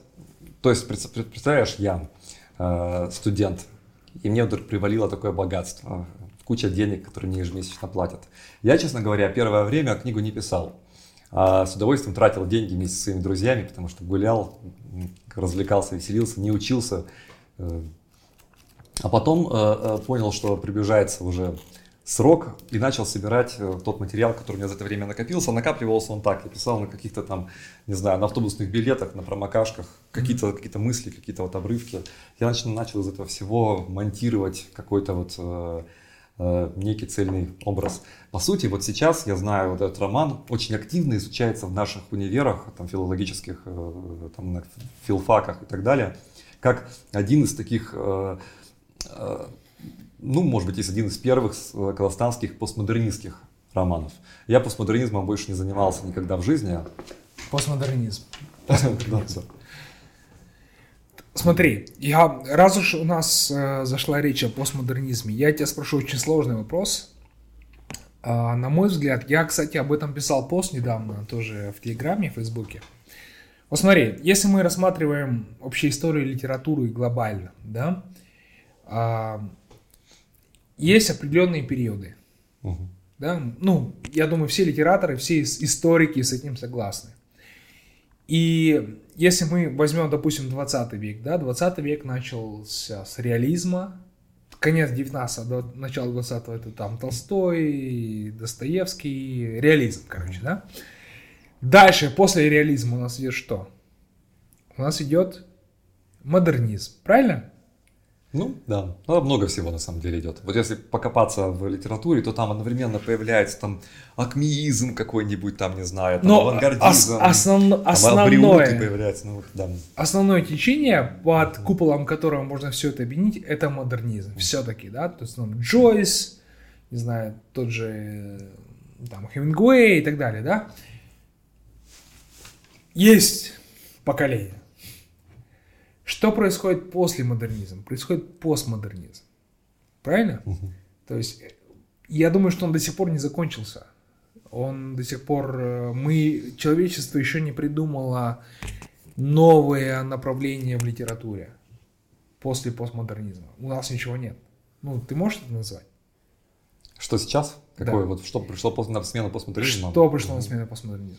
то есть пред- пред- представляешь, я э, студент, и мне вдруг привалило такое богатство, куча денег, которые мне ежемесячно платят. Я, честно говоря, первое время книгу не писал, а с удовольствием тратил деньги вместе со своими друзьями, потому что гулял, развлекался, веселился, не учился. э. А потом э, понял, что приближается уже срок и начал собирать э, тот материал, который у меня за это время накопился. Накапливался он так, я писал на каких-то там, не знаю, на автобусных билетах, на промокашках, какие-то какие мысли, какие-то вот обрывки. Я начал, начал из этого всего монтировать какой-то вот э, э, некий цельный образ. По сути, вот сейчас я знаю, вот этот роман очень активно изучается в наших универах, там, филологических, э, там, на филфаках и так далее, как один из таких э, э, ну, может быть, есть один из первых э, казахстанских постмодернистских романов. Я постмодернизмом больше не занимался никогда в жизни. Постмодернизм. <laughs> Да. Смотри, я, раз уж у нас э, зашла речь о постмодернизме, я тебя спрошу очень сложный вопрос. А, на мой взгляд, я, кстати, об этом писал пост недавно, тоже в Телеграме, в Фейсбуке. Вот смотри, если мы рассматриваем общую историю литературы глобально, да, а, есть определенные периоды, Мгм. да, ну, я думаю, все литераторы, все ис- историки с этим согласны. И если мы возьмем, допустим, 20 век, да, 20 век начался с реализма, конец 19 до начала 20 это там Толстой, Достоевский, реализм, короче, да. Дальше, после реализма у нас идет что? У нас идет модернизм, правильно? Ну, да. Ну, много всего на самом деле идет. Вот если покопаться в литературе, то там одновременно появляется там акмеизм какой-нибудь, там, не знаю, там Но авангардизм. ос- основ- там основное, абриуты появляются, ну, да. основное течение, под куполом которого можно все это объединить, это модернизм. Все-таки, да, то есть ну, Джойс, не знаю, тот же там Хемингуэй и так далее, да. Есть поколение. Что происходит после модернизма? Происходит постмодернизм. Правильно? То есть э, я думаю, что он до сих пор не закончился. Он до сих пор... э, Мы, человечество еще не придумало новое направление в литературе после постмодернизма. У нас ничего нет. Ну, ты можешь это назвать? Что сейчас? Какое Да. вот, что пришло после, на смену постмодернизма? Что пришло на смену постмодернизма?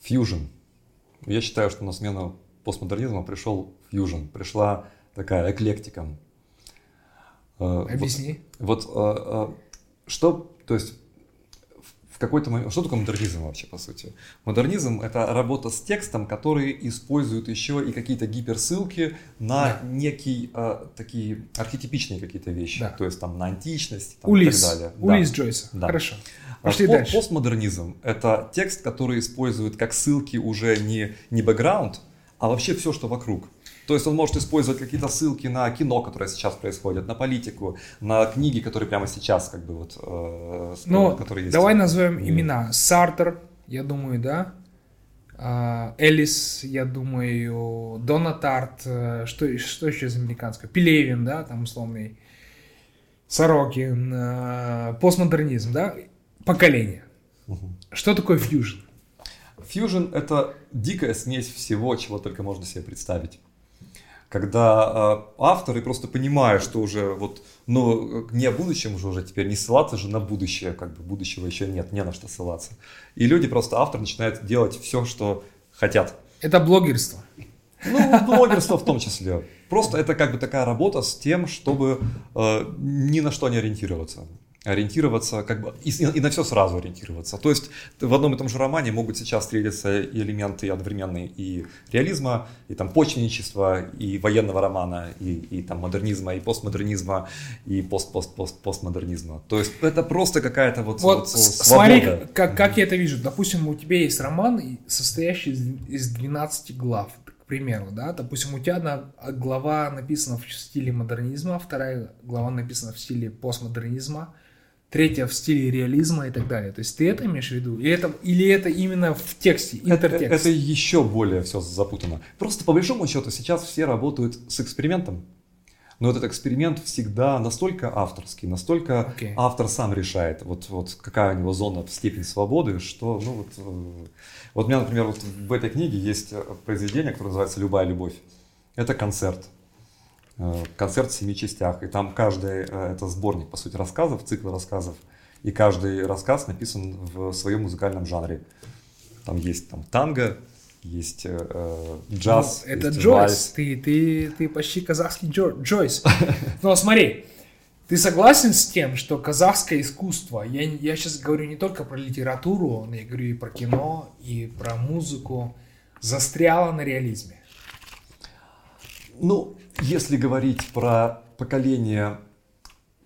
Фьюжн. Я считаю, что на смену постмодернизма пришел фьюжн. Пришла такая эклектика. Э, вот- Объясни. Вот э, э, что, то есть в- какой-то момент, что такое модернизм вообще по сути? Модернизм это работа с текстом, который использует еще и какие-то гиперссылки на Да. некие такие архетипичные какие-то вещи, Да. то есть там на античность там, Улис. и так далее. Да. Улис Джойса. Да. Хорошо. Пошли по- дальше. Постмодернизм это текст, который использует как ссылки уже не, не бэкграунд, а вообще все, что вокруг. То есть он может использовать какие-то ссылки на кино, которое сейчас происходит, на политику, на книги, которые прямо сейчас как бы вот, э, Ну, которые есть. давай назовем Мгм. имена. Сартер, я думаю, да. А, Элис, я думаю, Дона Тарт, э, что, что еще из американского? Пелевин, да, там условный. Сорокин, э, постмодернизм, да, поколение. Мгм. Что такое фьюжн? Фьюжн это дикая смесь всего, чего только можно себе представить. когда э, авторы просто понимают, что уже вот, ну, не о будущем уже, уже теперь не ссылаться же на будущее, как бы будущего еще нет, не на что ссылаться. И люди просто, автор начинает делать все, что хотят. Это блогерство. Ну, блогерство в том числе. Просто это как бы такая работа с тем, чтобы э, ни на что не ориентироваться ориентироваться, как бы, и, и на все сразу ориентироваться. То есть в одном и том же романе могут сейчас встретиться элементы одновременно и реализма, и там почвенничества, и военного романа, и, и там модернизма, и постмодернизма, и пост-пост-пост-постмодернизма. То есть это просто какая-то вот, вот, вот Смотри, как, как я это вижу. Допустим, у тебя есть роман, состоящий из, из 12 глав к примеру, да, допустим, у тебя одна глава написана в стиле модернизма, вторая глава написана в стиле постмодернизма, третья в стиле реализма и так далее. То есть ты это имеешь в виду? Или это, или это именно в тексте, интертекст? Это, это еще более все запутано. Просто по большому счету сейчас все работают с экспериментом. Но этот эксперимент всегда настолько авторский, настолько okay. автор сам решает, вот, вот какая у него зона, степень свободы, что, ну вот, э, вот у меня, например, вот в этой книге есть произведение, которое называется «Любая любовь». Это концерт. Э, концерт в семи частях. И там каждый, э, это сборник, по сути, рассказов, цикл рассказов. И каждый рассказ написан в своем музыкальном жанре. Там есть там танго, есть э, э джаз. Ну, это Джойс. Ты, ты, ты почти казахский Джо, Джойс. <laughs> Но смотри, ты согласен с тем, что казахское искусство, я, я сейчас говорю не только про литературу, но я говорю и про кино, и про музыку, застряло на реализме? Ну, если говорить про поколение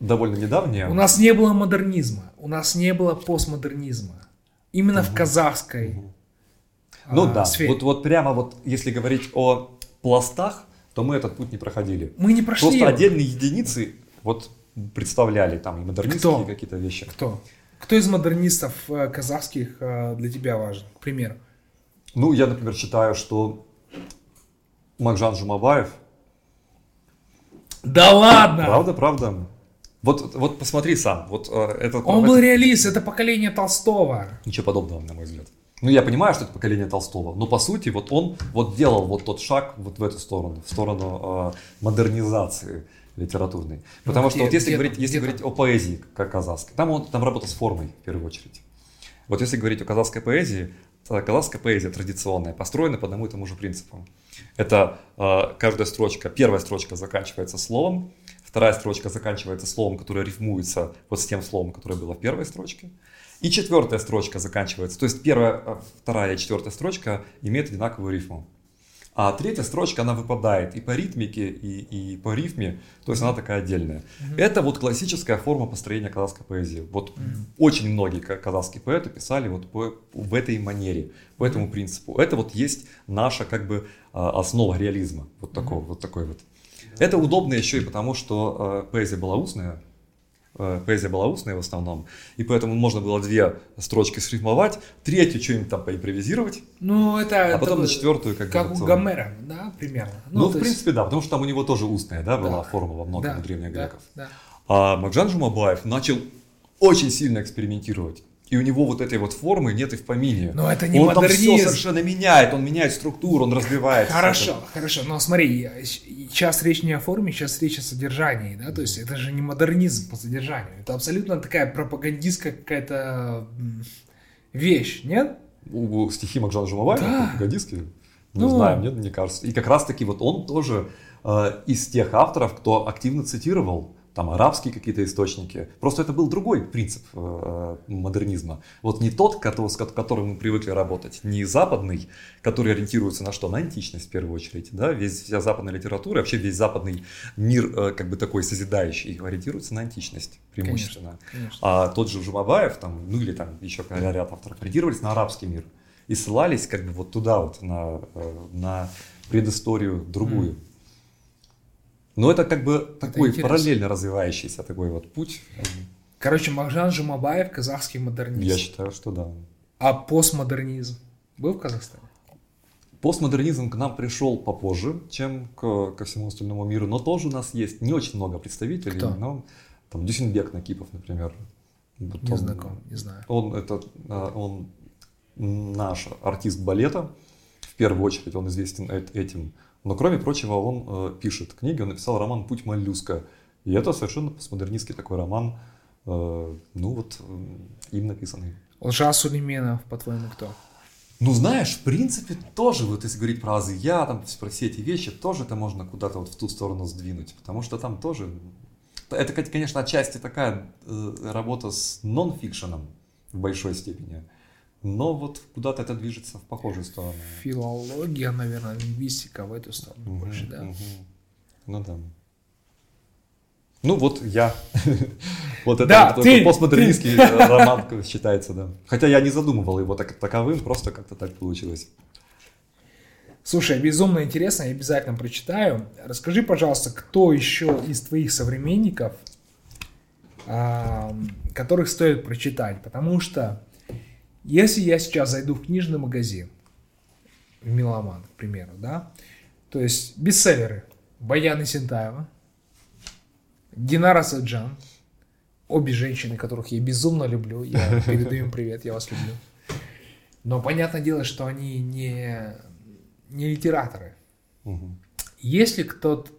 довольно недавнее... У нас не было модернизма, у нас не было постмодернизма. Именно угу. в казахской угу. Ну а, да, сфере. вот, вот прямо вот если говорить о пластах, то мы этот путь не проходили. Мы не прошли. Просто его. отдельные единицы вот представляли там и модернистские какие-то вещи. Кто? Кто из модернистов э, казахских э, для тебя важен, к примеру? Ну, я, например, считаю, что Макжан Жумабаев да ладно! Правда, правда. Вот, вот посмотри сам. Вот, э, это, Он был реалист, это поколение Толстого. Ничего подобного, на мой взгляд. Ну, я понимаю, что это поколение Толстого, но по сути вот он вот делал вот тот шаг вот в эту сторону, в сторону э, модернизации литературной. Потому ну, что где, вот если, где, говорить, если говорить о поэзии как казахской, там он там работа с формой в первую очередь. Вот если говорить о казахской поэзии, то казахская поэзия традиционная построена по одному и тому же принципу. Это э, каждая строчка, первая строчка заканчивается словом, вторая строчка заканчивается словом, которое рифмуется вот с тем словом, которое было в первой строчке. И четвертая строчка заканчивается. То есть первая, э, вторая и четвертая строчка имеют одинаковую рифму. А третья строчка, она выпадает и по ритмике, и, и по рифме, то есть она такая отдельная. Mm-hmm. Это вот классическая форма построения казахской поэзии. Вот mm-hmm. очень многие казахские поэты писали вот по, в этой манере, по этому принципу. Это вот есть наша как бы а, основа реализма, вот, такого, mm-hmm. вот такой вот. Это удобно еще и потому, что э, поэзия была устная, поэзия была устная в основном, и поэтому можно было две строчки срифмовать, третью что-нибудь там поимпровизировать, ну, это, а потом это на четвертую как, как у Гомера, да, примерно. Ну, ну в есть... принципе, да, потому что там у него тоже устная, да, была да, форма во многом да, у древних греков. Да, да. А Макжан Жумабаев начал очень сильно экспериментировать и у него вот этой вот формы нет и в помине. Но это не он модернизм. там все совершенно меняет, он меняет структуру, он разбивает. Хорошо, хорошо, но смотри, сейчас речь не о форме, сейчас речь о содержании, да, то есть это же не модернизм по содержанию, это абсолютно такая пропагандистская какая-то вещь, нет? У стихи Макжана Жумабаева да. пропагандистские? Не ну, знаю, нет, мне кажется. И как раз таки вот он тоже э, из тех авторов, кто активно цитировал там арабские какие-то источники. Просто это был другой принцип э, модернизма. Вот не тот, с которым мы привыкли работать, не западный, который ориентируется на что? На античность в первую очередь. Да? Весь, вся западная литература, вообще весь западный мир э, как бы такой созидающий ориентируется на античность преимущественно. Конечно, конечно. А тот же Жумабаев, там, ну или там еще ряд авторов ориентировались на арабский мир и ссылались как бы вот туда вот, на, э, на предысторию другую. Mm. Но это как бы такой это параллельно развивающийся такой вот путь. Короче, Махжан Жумабаев казахский модернист. Я считаю, что да. А постмодернизм был в Казахстане? Постмодернизм к нам пришел попозже, чем к, ко всему остальному миру, но тоже у нас есть не очень много представителей. Кто? Но, там Дюсенбек Накипов, например. Вот не он, знаком, не знаю. Он, это, а, он наш артист балета, в первую очередь он известен этим Но кроме прочего, он э, пишет книги, он написал роман «Путь моллюска». И это совершенно постмодернистский такой роман, э, ну вот э, им написанный. Лжа Сулейменов, по-твоему, кто? Ну, знаешь, в принципе, тоже, вот если говорить про азы я, там, про все эти вещи, тоже это можно куда-то вот в ту сторону сдвинуть, потому что там тоже... Это, конечно, отчасти такая э, работа с нон-фикшеном в большой степени, но вот куда-то это движется в похожую сторону. Филология, наверное, лингвистика в эту сторону угу, больше, да? Угу. Ну да. Ну вот я. <laughs> вот это да, вот, ты, постмодернистский ты. <laughs> роман считается, да. Хотя я не задумывал его так, таковым, просто как-то так получилось. Слушай, безумно интересно, я обязательно прочитаю. Расскажи, пожалуйста, кто еще из твоих современников, которых стоит прочитать? Потому что если я сейчас зайду в книжный магазин, в Миломан, к примеру, да, то есть бестселлеры Баяна Сентаева, Динара Саджан, обе женщины, которых я безумно люблю, я <laughs> передаю им привет, я вас люблю. Но понятное дело, что они не, не литераторы. Угу. Если кто-то...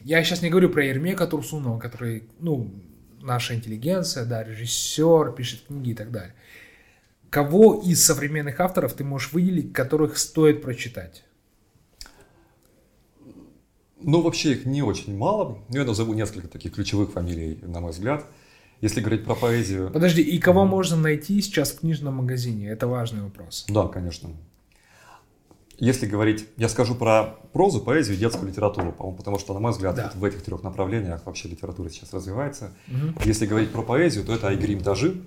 Я сейчас не говорю про Ермека Турсунова, который, ну, наша интеллигенция, да, режиссер, пишет книги и так далее. Кого из современных авторов ты можешь выделить, которых стоит прочитать? Ну, вообще их не очень мало. Я назову несколько таких ключевых фамилий, на мой взгляд. Если говорить про поэзию... Подожди, и кого mm. можно найти сейчас в книжном магазине? Это важный вопрос. Да, конечно. Если говорить, я скажу про прозу, поэзию и детскую литературу, потому что, на мой взгляд, да. в этих трех направлениях вообще литература сейчас развивается. Угу. Если говорить про поэзию, то это Айгерим Тажи.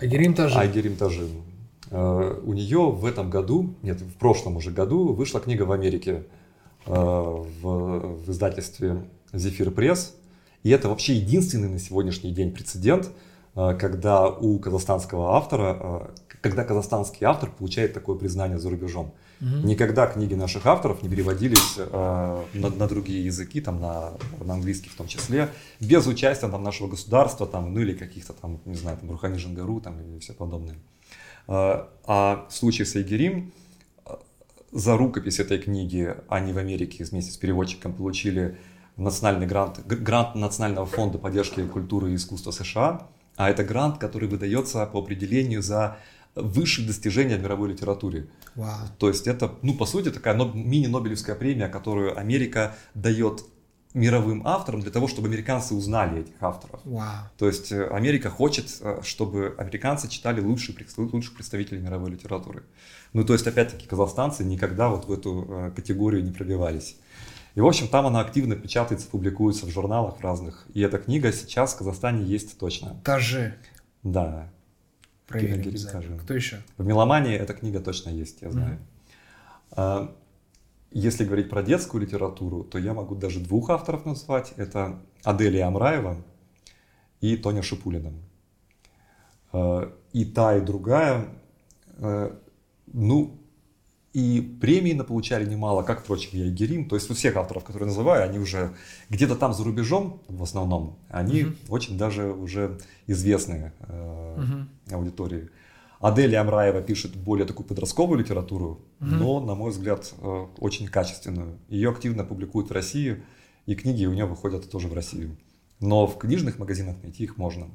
Айгерим Тажи. Айгерим Тажи. Uh, у нее в этом году, нет, в прошлом уже году вышла книга в Америке uh, в, в издательстве Зефир Пресс. И это вообще единственный на сегодняшний день прецедент, uh, когда у казахстанского автора, когда казахстанский автор получает такое признание за рубежом. Угу. Никогда книги наших авторов не переводились э, на, на другие языки, там, на, на английский в том числе, без участия там, нашего государства, там, ну или каких-то там, не знаю, там, Рухани Жангару там, и все подобное. Э, а в случае с Айгерим э, за рукопись этой книги они в Америке вместе с переводчиком получили национальный грант, грант Национального фонда поддержки культуры и искусства США, а это грант, который выдается по определению за высшие достижения в мировой литературе. Wow. То есть это, ну, по сути, такая мини-нобелевская премия, которую Америка дает мировым авторам для того, чтобы американцы узнали этих авторов. Wow. То есть э, Америка хочет, э, чтобы американцы читали лучших, лучших представителей мировой литературы. Ну, то есть, опять-таки, казахстанцы никогда вот в эту э, категорию не пробивались. И, в общем, там она активно печатается, публикуется в журналах разных. И эта книга сейчас в Казахстане есть точно. Даже. Да. Проверим скажем. Кто еще? В «Меломании» эта книга точно есть, я знаю. Mm-hmm. Если говорить про детскую литературу, то я могу даже двух авторов назвать. Это Аделия Амраева и Тоня Шипулина. А, и та, и другая, а, ну, и премии получали немало, как, впрочем, я и Герим. То есть у всех авторов, которые называю, они уже где-то там за рубежом, в основном, они uh очень даже уже известные э, uh аудитории. Аделия Амраева пишет более такую подростковую литературу, uh но, на мой взгляд, э, очень качественную. Ее активно публикуют в России, и книги у нее выходят тоже в Россию. Но в книжных магазинах найти их можно.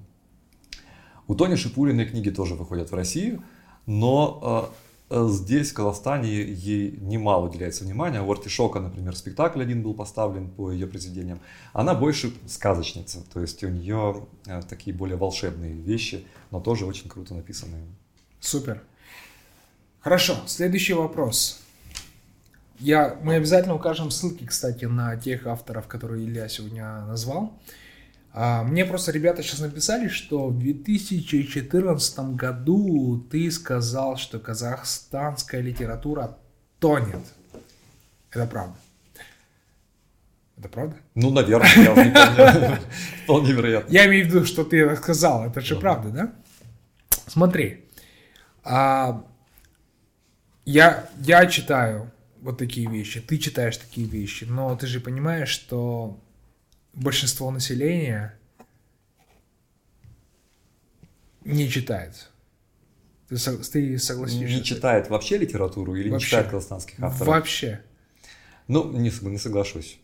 У Тони Шипулиной книги тоже выходят в Россию, но Э, здесь, в Казахстане, ей немало уделяется внимания. У Артишока, например, спектакль один был поставлен по ее произведениям. Она больше сказочница, то есть у нее э, такие более волшебные вещи, но тоже очень круто написанные. Супер. Хорошо, следующий вопрос. Я, мы обязательно укажем ссылки, кстати, на тех авторов, которые Илья сегодня назвал. А, мне просто ребята сейчас написали, что в 2014 году ты сказал, что казахстанская литература тонет. Это правда? Это правда? Ну, наверное, я не помню. <laughs> Вполне вероятно. Я имею в виду, что ты это сказал. Это же правда, да? Смотри. А, я, я читаю вот такие вещи, ты читаешь такие вещи, но ты же понимаешь, что большинство населения не читает. Ты, ты согласишься? Не читает вообще литературу или вообще. не читает казахстанских авторов? Вообще. Ну, не, не соглашусь.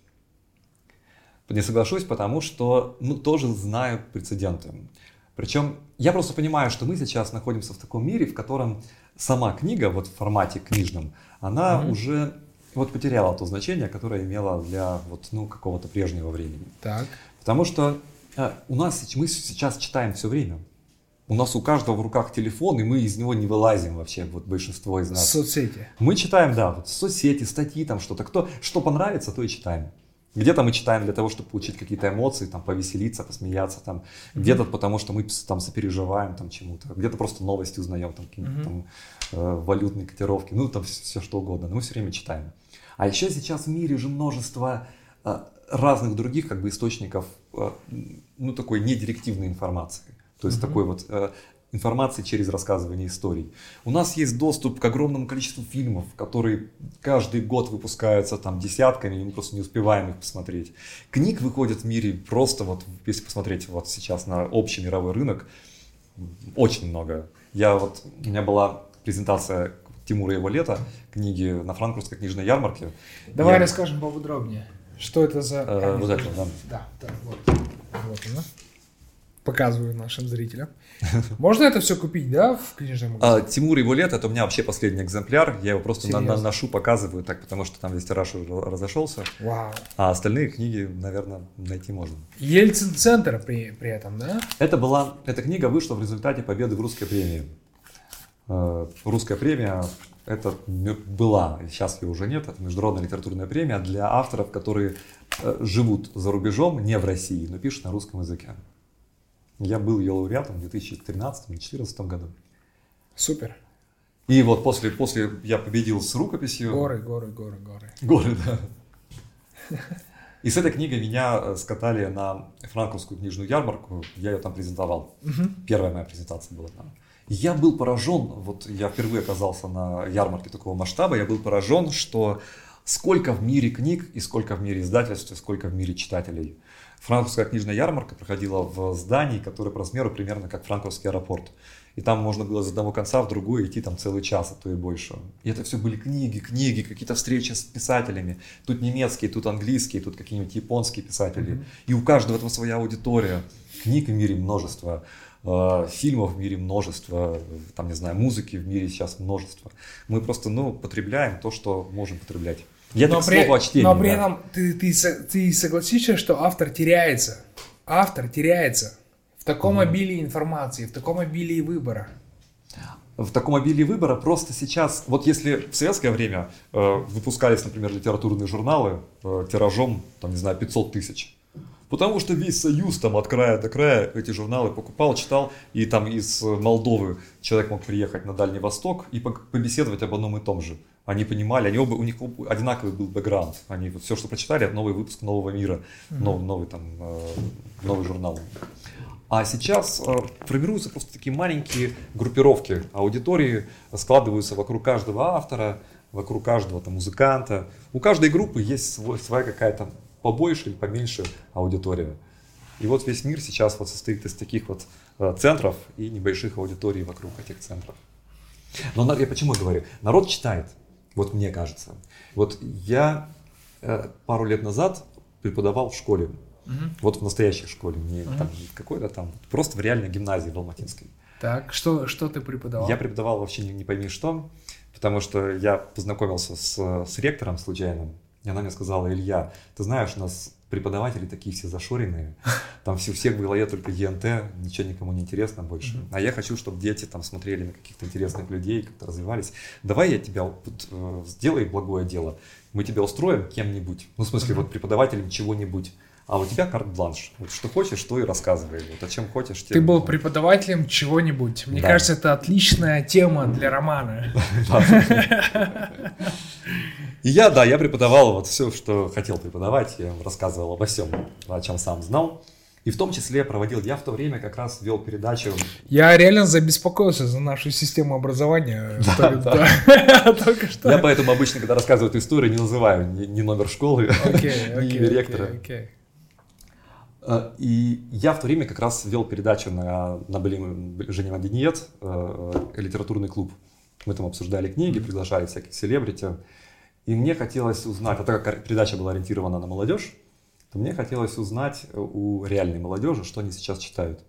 Не соглашусь, потому что, ну, тоже знаю прецеденты. Причем я просто понимаю, что мы сейчас находимся в таком мире, в котором сама книга, вот в формате книжном, она mm-hmm. уже вот потеряла то значение, которое имела для вот, ну, какого-то прежнего времени. Так. Потому что э, у нас, мы сейчас читаем все время. У нас у каждого в руках телефон, и мы из него не вылазим вообще, вот большинство из нас. Соцсети. Мы читаем, да, вот соцсети, статьи, там что-то. Кто, что понравится, то и читаем. Где-то мы читаем для того, чтобы получить какие-то эмоции, там, повеселиться, посмеяться, там, mm-hmm. где-то потому, что мы там сопереживаем там чему-то, где-то просто новости узнаем, там, какие-то mm-hmm. там э, валютные котировки, ну, там все, все что угодно, но мы все время читаем. А еще сейчас в мире же множество э, разных других как бы источников, э, ну, такой недирективной информации. То есть mm-hmm. такой вот э, информации через рассказывание историй. У нас есть доступ к огромному количеству фильмов, которые каждый год выпускаются там десятками, и мы просто не успеваем их посмотреть. Книг выходит в мире просто вот, если посмотреть вот сейчас на общий мировой рынок, очень много. Я вот, у меня была презентация Тимура его лета, книги на франкфуртской книжной ярмарке. Давай Я... расскажем поподробнее. Что это за... Э, вот это, да. Да, да, вот. Вот она показываю нашим зрителям. Можно это все купить, да, в книжном магазине? А, Тимур его лет, это у меня вообще последний экземпляр. Я его просто на, на, ношу, показываю, так, потому что там весь тираж уже разошелся. Вау. А остальные книги, наверное, найти можно. Ельцин-центр при, при этом, да? Это была, эта книга вышла в результате победы в русской премии. Э, русская премия это была, сейчас ее уже нет, это международная литературная премия для авторов, которые э, живут за рубежом, не в России, но пишут на русском языке. Я был ее лауреатом в 2013-2014 году. Супер. И вот после, после я победил с рукописью. Горы, горы, горы, горы. Горы, да. И с этой книгой меня э, скатали на франковскую книжную ярмарку. Я ее там презентовал. Угу. Первая моя презентация была там. Я был поражен, вот я впервые оказался на ярмарке такого масштаба, я был поражен, что сколько в мире книг и сколько в мире издательств и сколько в мире читателей. Франковская книжная ярмарка проходила в здании, которое по размеру примерно как Франковский аэропорт. И там можно было с одного конца в другой идти там целый час, а то и больше. И это все были книги, книги, какие-то встречи с писателями. Тут немецкие, тут английские, тут какие-нибудь японские писатели. Mm-hmm. И у каждого этого своя аудитория. Книг в мире множество, фильмов в мире множество, там, не знаю, музыки в мире сейчас множество. Мы просто, ну, потребляем то, что можем потреблять. Я но так при, слово чтении, Но при да. этом ты, ты, ты согласишься, что автор теряется. Автор теряется в таком mm обилии информации, в таком обилии выбора. В таком обилии выбора просто сейчас, вот если в советское время э, выпускались, например, литературные журналы э, тиражом, там, не знаю, 500 тысяч, Потому что весь Союз там от края до края эти журналы покупал, читал, и там из Молдовы человек мог приехать на Дальний Восток и побеседовать об одном и том же. Они понимали, они оба, у них одинаковый был бэкграунд. Они вот все, что прочитали, это новый выпуск нового мира, новый, новый, там, э, новый журнал. А сейчас э, формируются просто такие маленькие группировки аудитории, складываются вокруг каждого автора, вокруг каждого там, музыканта. У каждой группы есть свой, своя какая-то побольше или поменьше аудитория. И вот весь мир сейчас вот состоит из таких вот э, центров и небольших аудиторий вокруг этих центров. Но я почему говорю? Народ читает, вот мне кажется. Вот я э, пару лет назад преподавал в школе, угу. вот в настоящей школе, не угу. там какой-то там, просто в реальной гимназии в Алматинской. Так, что, что ты преподавал? Я преподавал вообще не, не пойми что, потому что я познакомился с, с ректором случайным, и она мне сказала, Илья, ты знаешь, у нас преподаватели такие все зашоренные, там все, всех в голове только ЕНТ, ничего никому не интересно больше. Mm-hmm. А я хочу, чтобы дети там смотрели на каких-то интересных людей, как-то развивались. Давай я тебя вот, э, сделай благое дело, мы тебя устроим кем-нибудь, ну в смысле mm-hmm. вот преподавателем чего-нибудь. А у тебя карт-бланш. Вот что хочешь, то и рассказывай. Вот о чем хочешь. Тем... Ты был преподавателем чего-нибудь. Мне да. кажется, это отличная тема для романа. <laughs> И я, да, я преподавал вот все, что хотел преподавать. Я рассказывал обо всем, о чем сам знал. И в том числе проводил, я в то время как раз вел передачу. Я реально забеспокоился за нашу систему образования. <laughs> <laughs> Только что. Я поэтому обычно, когда рассказываю эту историю, не называю ни номер школы, ни ректора. Э, и я в то время как раз вел передачу на, на Женева Дениет, э, литературный клуб. Мы там обсуждали книги, приглашали всяких селебрити. И мне хотелось узнать, а так как передача была ориентирована на молодежь, то мне хотелось узнать у реальной молодежи, что они сейчас читают.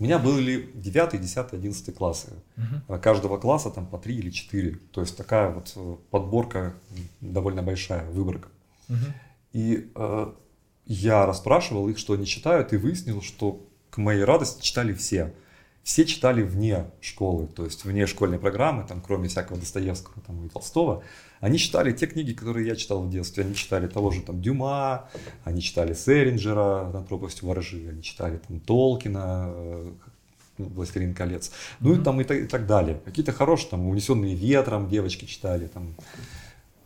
У меня были 9, 10, 11 классы. Угу. Каждого класса там по 3 или 4. То есть такая вот э, подборка довольно большая, выборка. Угу. И э, я расспрашивал их, что они читают, и выяснил, что к моей радости читали все. Все читали вне школы, то есть вне школьной программы, там, кроме всякого Достоевского там, и Толстого. Они читали те книги, которые я читал в детстве. Они читали того же там Дюма, они читали Селлинджера «Над пропастью воржи», они читали там Толкина, э, «Властелин колец», ну и там и, и так далее. Какие-то хорошие, там, «Унесенные ветром» девочки читали, там,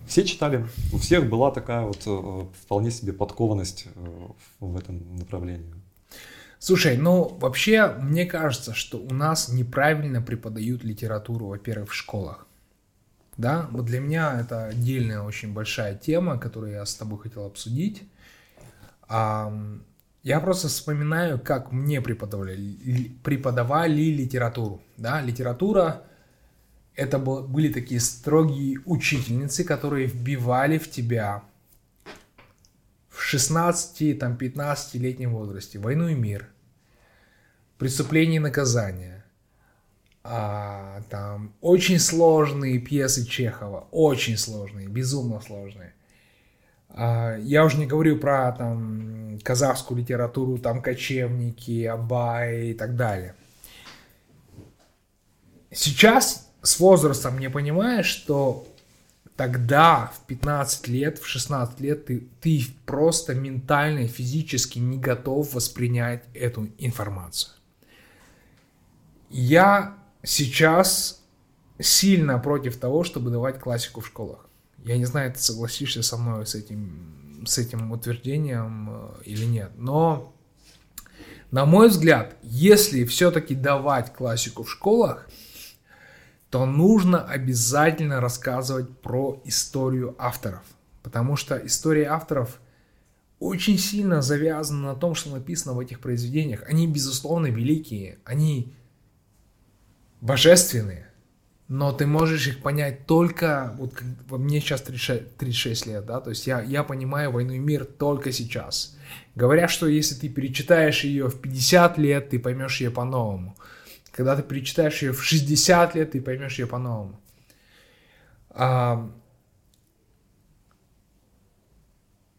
все читали, у всех была такая вот э, вполне себе подкованность э, в этом направлении. Слушай, ну вообще мне кажется, что у нас неправильно преподают литературу, во-первых, в школах. Да, вот для меня это отдельная очень большая тема, которую я с тобой хотел обсудить. Я просто вспоминаю, как мне преподавали, преподавали литературу. Да, литература это были такие строгие учительницы, которые вбивали в тебя в 16-15-летнем возрасте войну и мир, преступление и наказание, а, там очень сложные пьесы Чехова, очень сложные, безумно сложные. А, я уже не говорю про там казахскую литературу, там кочевники, Абай и так далее. Сейчас с возрастом не понимаешь, что тогда в 15 лет, в 16 лет ты, ты просто ментально и физически не готов воспринять эту информацию. Я сейчас сильно против того, чтобы давать классику в школах. Я не знаю, ты согласишься со мной с этим, с этим утверждением э, или нет, но на мой взгляд, если все-таки давать классику в школах, то нужно обязательно рассказывать про историю авторов. Потому что история авторов очень сильно завязана на том, что написано в этих произведениях. Они, безусловно, великие, они божественные, но ты можешь их понять только, вот как, мне сейчас 36, 36 лет, да, то есть я, я понимаю «Войну и мир» только сейчас. Говорят, что если ты перечитаешь ее в 50 лет, ты поймешь ее по-новому. Когда ты перечитаешь ее в 60 лет, ты поймешь ее по-новому. А,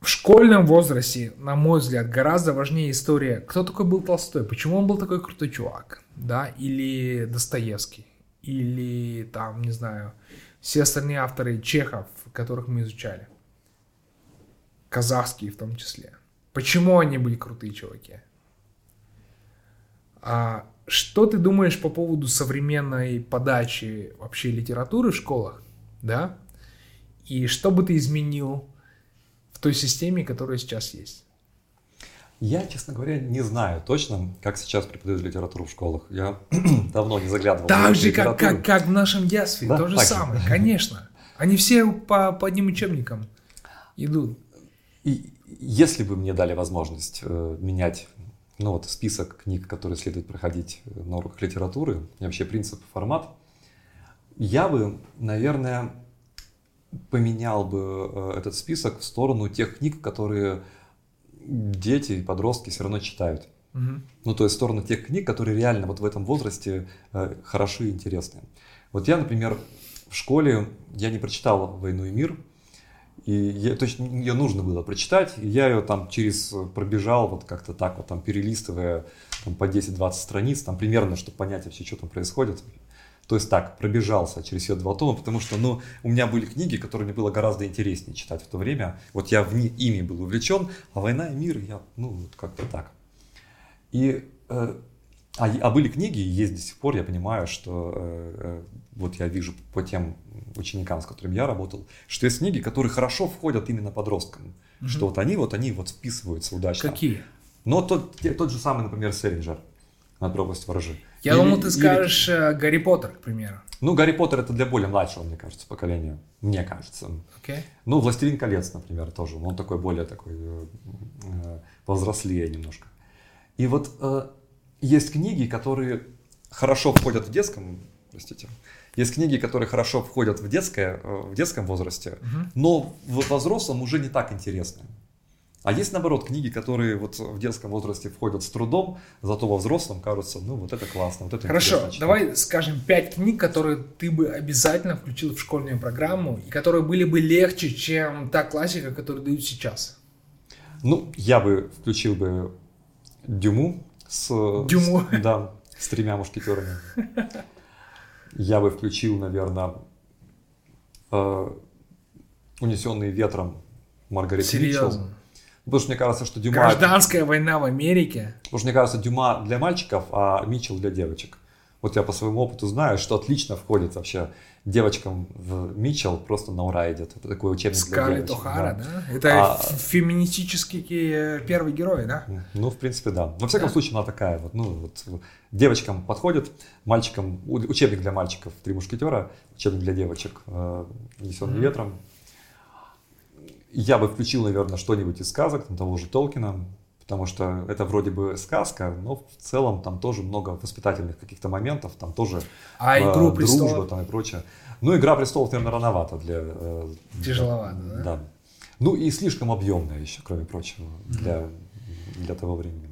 в школьном возрасте, на мой взгляд, гораздо важнее история, кто такой был Толстой, почему он был такой крутой чувак, да, или Достоевский, или там, не знаю, все остальные авторы Чехов, которых мы изучали, казахские в том числе. Почему они были крутые чуваки? А, что ты думаешь по поводу современной подачи вообще литературы в школах, да? И что бы ты изменил в той системе, которая сейчас есть? Я, честно говоря, не знаю точно, как сейчас преподают литературу в школах. Я <clears throat> давно не заглядывал. Так же, как, как, как в нашем детстве, да? то же так самое, же. конечно. Они все по, по одним учебникам идут. И если бы мне дали возможность э, менять ну вот список книг, которые следует проходить на уроках литературы, и вообще принцип, формат, я бы, наверное, поменял бы э, этот список в сторону тех книг, которые дети и подростки все равно читают. Угу. Ну, то есть в сторону тех книг, которые реально вот в этом возрасте э, хороши и интересны. Вот я, например, в школе, я не прочитал «Войну и мир», и я, то есть ее нужно было прочитать, я ее там через э, пробежал, вот как-то так вот там перелистывая там, по 10-20 страниц, там примерно, чтобы понять вообще, что там происходит. То есть так, пробежался через все два тома, потому что, ну, у меня были книги, которые мне было гораздо интереснее читать в то время. Вот я в ими был увлечен, а «Война и мир» я, ну, вот как-то так. И, э, а, а были книги, есть до сих пор, я понимаю, что э, э, вот я вижу по тем ученикам, с которыми я работал, что есть книги, которые хорошо входят именно подросткам. Угу. Что вот они вот они вот вписываются удачно. Какие? Но тот, тот же самый, например, Селлинджер на пропасть ворожи. Я или, думал, ты скажешь или... Гарри Поттер, к примеру. Ну, Гарри Поттер это для более младшего, мне кажется, поколения. Мне кажется. Okay. Ну, Властелин колец, например, тоже. Он такой более такой э, э, повзрослее немножко. И вот э, есть книги, которые хорошо входят в детском, простите, Есть книги, которые хорошо входят в, детское, э, в детском возрасте, угу. но в, во взрослом уже не так интересны. А есть, наоборот, книги, которые вот в детском возрасте входят с трудом, зато во взрослом кажутся, ну, вот это классно, вот это Хорошо, давай скажем пять книг, которые ты бы обязательно включил в школьную программу, и которые были бы легче, чем та классика, которую дают сейчас. Ну, я бы включил бы Дюму с... Дюму? С, да, с тремя мушкетерами. Я бы включил, наверное, э, «Унесенные ветром» Маргариты Серьезно? Митчелл. Потому что мне кажется, что Дюма... Гражданская война в Америке. Потому что мне кажется, Дюма для мальчиков, а Митчелл для девочек. Вот я по своему опыту знаю, что отлично входит вообще девочкам в Митчелл просто на ура идет. Это такой учебник Скарлетт для девочек. О'Хара, да? да? Это а... феминистический э, первый герой, да? Ну, в принципе, да. Во всяком да. случае, она такая вот, ну, вот девочкам подходит, мальчикам, учебник для мальчиков «Три мушкетера», учебник для девочек э, «Несенный mm-hmm. ветром», я бы включил, наверное, что-нибудь из сказок, там, того же Толкина, потому что это вроде бы сказка, но в целом там тоже много воспитательных каких-то моментов, там тоже а э, игру дружба там и прочее. Ну, «Игра престолов», наверное, рановато для... Э, Тяжеловато, да? Да. Ну и слишком объемная еще, кроме прочего, для, mm-hmm. для того времени.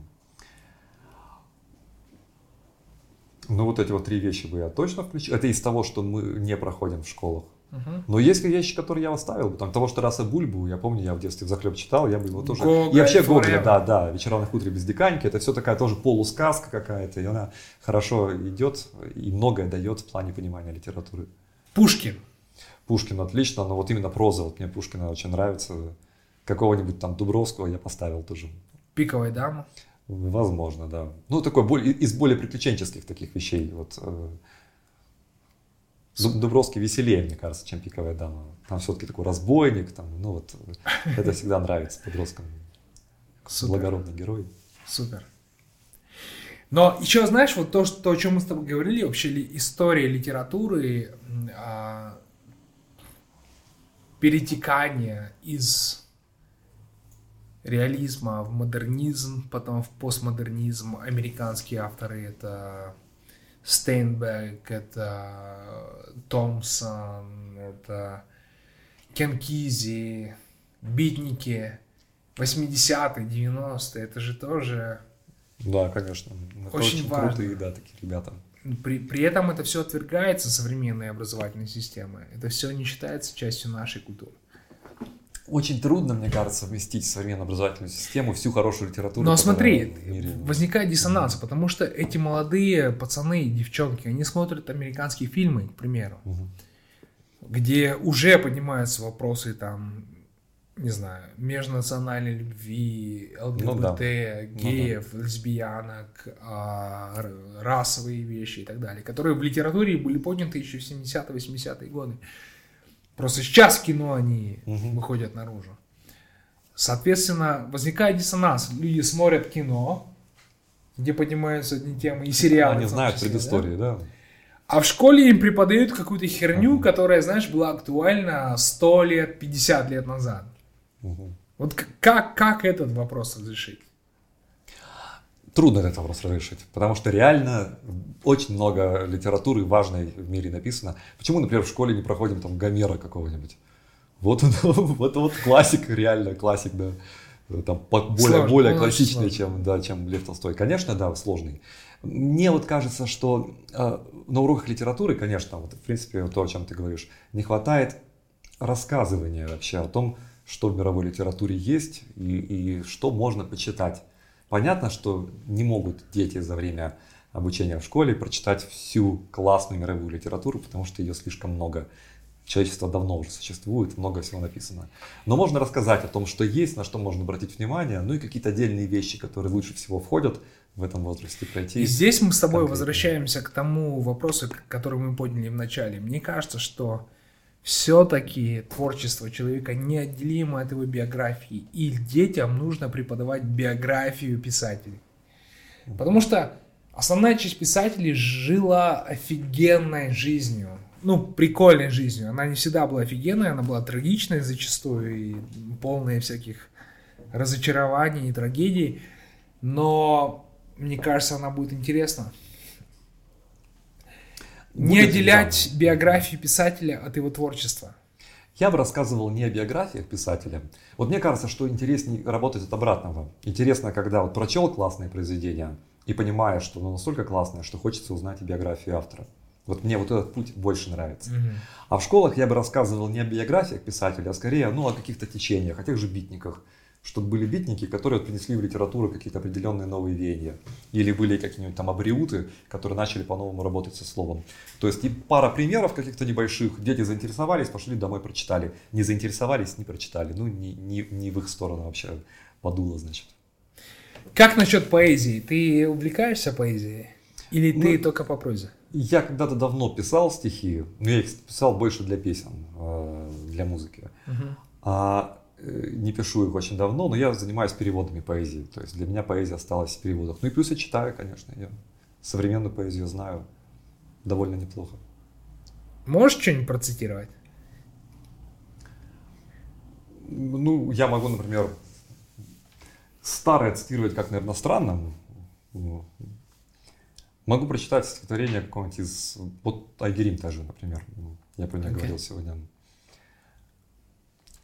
Ну, вот эти вот три вещи бы я точно включил. Это из того, что мы не проходим в школах. Угу. Но есть вещи, которые я оставил. Там того, что Раса Бульбу, я помню, я в детстве в захлеб читал, я бы его тоже... Гоголь, и вообще Гоголя, да, да, «Вечера на хуторе без диканьки», это все такая тоже полусказка какая-то, и она хорошо идет и многое дает в плане понимания литературы. Пушкин. Пушкин отлично, но вот именно проза, вот мне Пушкина очень нравится. Какого-нибудь там Дубровского я поставил тоже. Пиковая дама. Возможно, да. Ну, такой более, из более приключенческих таких вещей. Вот, э, Дубровский веселее, мне кажется, чем пиковая дама. Там все-таки такой разбойник, там, ну вот, это всегда нравится подросткам. Супер. Благородный герой. Супер. Но еще, знаешь, вот то, что, о чем мы с тобой говорили, вообще ли, история литературы, а, перетекание из реализма в модернизм, потом в постмодернизм. Американские авторы это Стейнбек, это Томпсон, это Кенкизи, Битники, 80-е, 90-е, это же тоже... Да, конечно. Это очень, очень важно. крутые, да, такие ребята. При, при этом это все отвергается современной образовательной системой. Это все не считается частью нашей культуры очень трудно, мне кажется, вместить в современную образовательную систему всю хорошую литературу. Но смотри, возникает диссонанс, mm потому что эти молодые пацаны и девчонки, они смотрят американские фильмы, к примеру, mm где уже поднимаются вопросы там, не знаю, межнациональной любви, ЛГБТ, ну, да. геев, ну, да. лесбиянок, а, расовые вещи и так далее, которые в литературе были подняты еще в 70-80-е годы. Просто сейчас в кино они угу. выходят наружу. Соответственно, возникает диссонанс. Люди смотрят кино, где поднимаются одни темы, и сериалы. Они знают числе, предыстории, да? да. А в школе им преподают какую-то херню, угу. которая, знаешь, была актуальна 100 лет, 50 лет назад. Угу. Вот как, как этот вопрос разрешить? Трудно этот вопрос разрешить, потому что реально очень много литературы важной в мире написано. Почему, например, в школе не проходим там Гомера какого-нибудь? Вот он, <laughs> вот, вот классик, реально классик, да. Там более, сложный, более классичный, чем, да, чем Лев Толстой. Конечно, да, сложный. Мне вот кажется, что э, на уроках литературы, конечно, вот, в принципе, то, о чем ты говоришь, не хватает рассказывания вообще о том, что в мировой литературе есть и, и что можно почитать. Понятно, что не могут дети за время обучения в школе прочитать всю классную мировую литературу, потому что ее слишком много. Человечество давно уже существует, много всего написано. Но можно рассказать о том, что есть, на что можно обратить внимание, ну и какие-то отдельные вещи, которые лучше всего входят в этом возрасте пройти. И здесь мы с тобой конкретно. возвращаемся к тому вопросу, который мы подняли в начале. Мне кажется, что все-таки творчество человека неотделимо от его биографии. И детям нужно преподавать биографию писателей. Потому что основная часть писателей жила офигенной жизнью. Ну, прикольной жизнью. Она не всегда была офигенной, она была трагичной зачастую и полная всяких разочарований и трагедий. Но мне кажется, она будет интересна. Не отделять да. биографию писателя от его творчества. Я бы рассказывал не о биографиях писателя. Вот мне кажется, что интереснее работать от обратного. Интересно, когда вот прочел классное произведение и понимаешь, что оно настолько классное, что хочется узнать и биографию автора. Вот мне вот этот путь больше нравится. Угу. А в школах я бы рассказывал не о биографиях писателя, а скорее ну, о каких-то течениях, о тех же битниках. Чтобы были битники, которые принесли в литературу какие-то определенные новые веяния. Или были какие-нибудь там абриуты, которые начали по-новому работать со словом. То есть и пара примеров каких-то небольших. Дети заинтересовались, пошли домой, прочитали. Не заинтересовались, не прочитали. Ну, не, не, не в их сторону вообще подуло, значит. Как насчет поэзии? Ты увлекаешься поэзией? Или ну, ты только по прозе? Я когда-то давно писал стихи, но я их писал больше для песен, э, для музыки. Uh-huh. А не пишу их очень давно, но я занимаюсь переводами поэзии. То есть для меня поэзия осталась в переводах. Ну и плюс я читаю, конечно. Я современную поэзию знаю довольно неплохо. Можешь что-нибудь процитировать? Ну, я могу, например, старое цитировать как, наверное, странно. Могу прочитать стихотворение какого-нибудь из... Вот Айгерим тоже, например. Я про нее okay. говорил сегодня.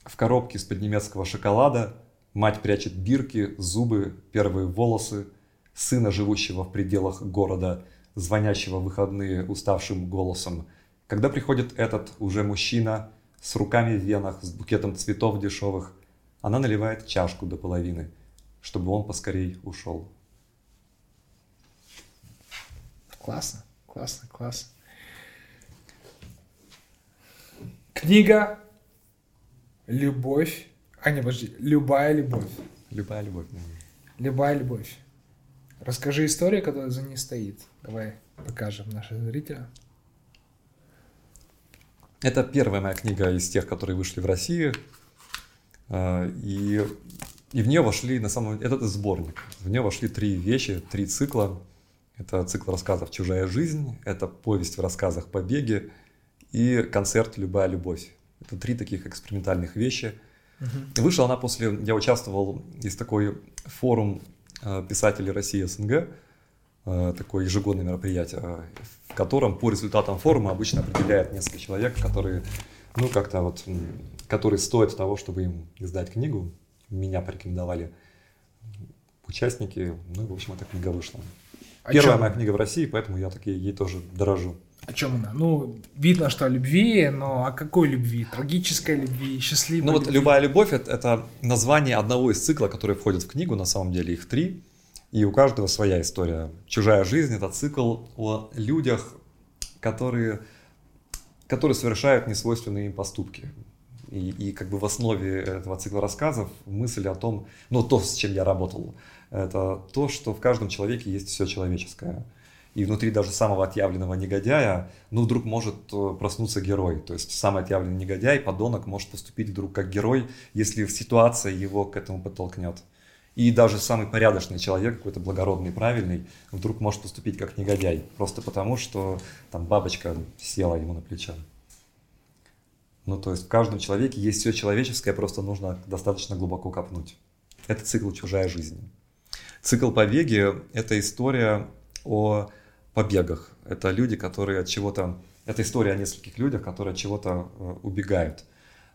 В коробке из-под немецкого шоколада мать прячет бирки, зубы, первые волосы, сына, живущего в пределах города, звонящего в выходные уставшим голосом. Когда приходит этот уже мужчина с руками в венах, с букетом цветов дешевых, она наливает чашку до половины, чтобы он поскорей ушел. Классно, классно, классно. Книга «Любовь». А, не, подожди. «Любая любовь». Любая любовь. Да. Любая любовь. Расскажи историю, которая за ней стоит. Давай покажем нашим зрителям. Это первая моя книга из тех, которые вышли в России. А, и, и в нее вошли, на самом деле, это сборник. В нее вошли три вещи, три цикла. Это цикл рассказов «Чужая жизнь», это повесть в рассказах «Побеги» и концерт «Любая любовь». Это три таких экспериментальных вещи. Угу. Вышла она после... Я участвовал, есть такой форум э, писателей России СНГ, э, такое ежегодное мероприятие, в котором по результатам форума обычно определяет несколько человек, которые, ну, как-то вот, которые стоят того, чтобы им издать книгу. Меня порекомендовали участники, ну, в общем, эта книга вышла. О Первая чем? моя книга в России, поэтому я таки ей тоже дорожу. О чем она? Ну, видно, что о любви, но о какой любви? Трагической любви, счастливой Ну любви? вот «Любая любовь» — это название одного из цикла, который входит в книгу, на самом деле их три, и у каждого своя история. «Чужая жизнь» — это цикл о людях, которые, которые совершают несвойственные им поступки. И, и как бы в основе этого цикла рассказов мысль о том, ну то, с чем я работал — это то, что в каждом человеке есть все человеческое. И внутри даже самого отъявленного негодяя, ну, вдруг может э, проснуться герой. То есть самый отъявленный негодяй, подонок, может поступить вдруг как герой, если ситуация его к этому подтолкнет. И даже самый порядочный человек, какой-то благородный, правильный, вдруг может поступить как негодяй. Просто потому, что там бабочка села ему на плечо. Ну, то есть в каждом человеке есть все человеческое, просто нужно достаточно глубоко копнуть. Это цикл «Чужая жизнь». Цикл «Побеги» — это история о побегах. Это люди, которые от чего-то... Это история о нескольких людях, которые от чего-то э, убегают.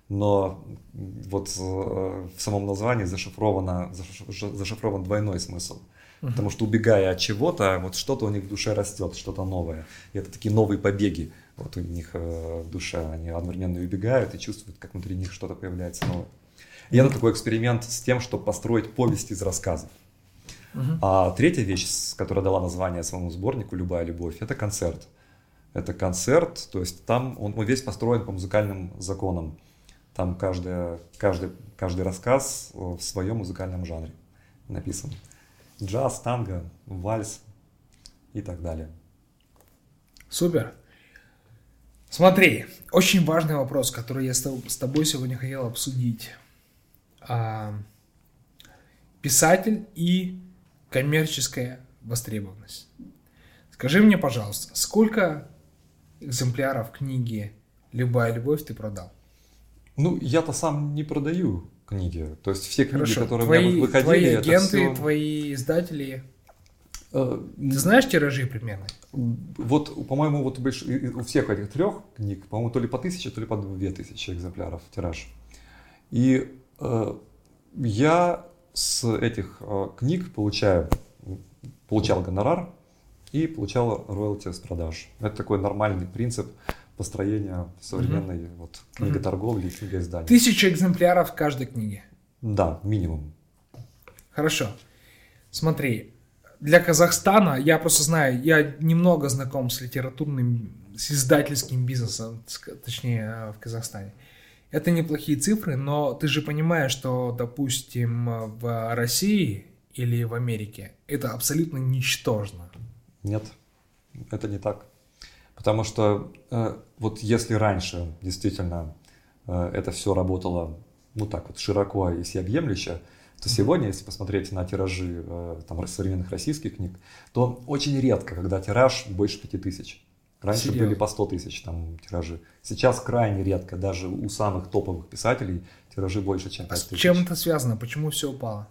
Но вот э, в самом названии зашифровано, зашифрован двойной смысл. Uh-huh. Потому что убегая от чего-то, вот что-то у них в душе растет, что-то новое. И это такие новые побеги вот у них э, в душе. Они одновременно убегают и чувствуют, как внутри них что-то появляется новое. И это такой эксперимент с тем, чтобы построить повесть из рассказов. Угу. А третья вещь, которая дала название своему сборнику «Любая любовь», это концерт. Это концерт, то есть там он, он весь построен по музыкальным законам. Там каждый, каждый, каждый рассказ в своем музыкальном жанре написан. Джаз, танго, вальс и так далее. Супер. Смотри, очень важный вопрос, который я с тобой сегодня хотел обсудить. А, писатель и коммерческая востребованность. Скажи мне, пожалуйста, сколько экземпляров книги «Любая любовь» ты продал? Ну, я-то сам не продаю книги. То есть все книги, Хорошо. которые твои, у меня выходили, твои агенты, это все... твои издатели? Э, Ты знаешь тиражи примерно? Вот, по-моему, вот у всех этих трех книг, по-моему, то ли по тысяче, то ли по две тысячи экземпляров тираж. И э, я с этих э, книг получаю, получал гонорар и получал роялти с продаж. Это такой нормальный принцип построения современной mm-hmm. вот, книготорговли и книгоиздания. Тысяча экземпляров каждой книги? Да, минимум. Хорошо. Смотри, для Казахстана, я просто знаю, я немного знаком с литературным, с издательским бизнесом, точнее, в Казахстане. Это неплохие цифры, но ты же понимаешь, что, допустим, в России или в Америке это абсолютно ничтожно. Нет, это не так. Потому что э, вот если раньше действительно э, это все работало ну так вот широко и всеобъемлюще, то сегодня, если посмотреть на тиражи э, там, современных российских книг, то очень редко, когда тираж больше 5000. Раньше Серьезно? были по 100 тысяч там тиражи. Сейчас крайне редко, даже у самых топовых писателей тиражи больше, чем 5 тысяч. А с чем это связано? Почему все упало?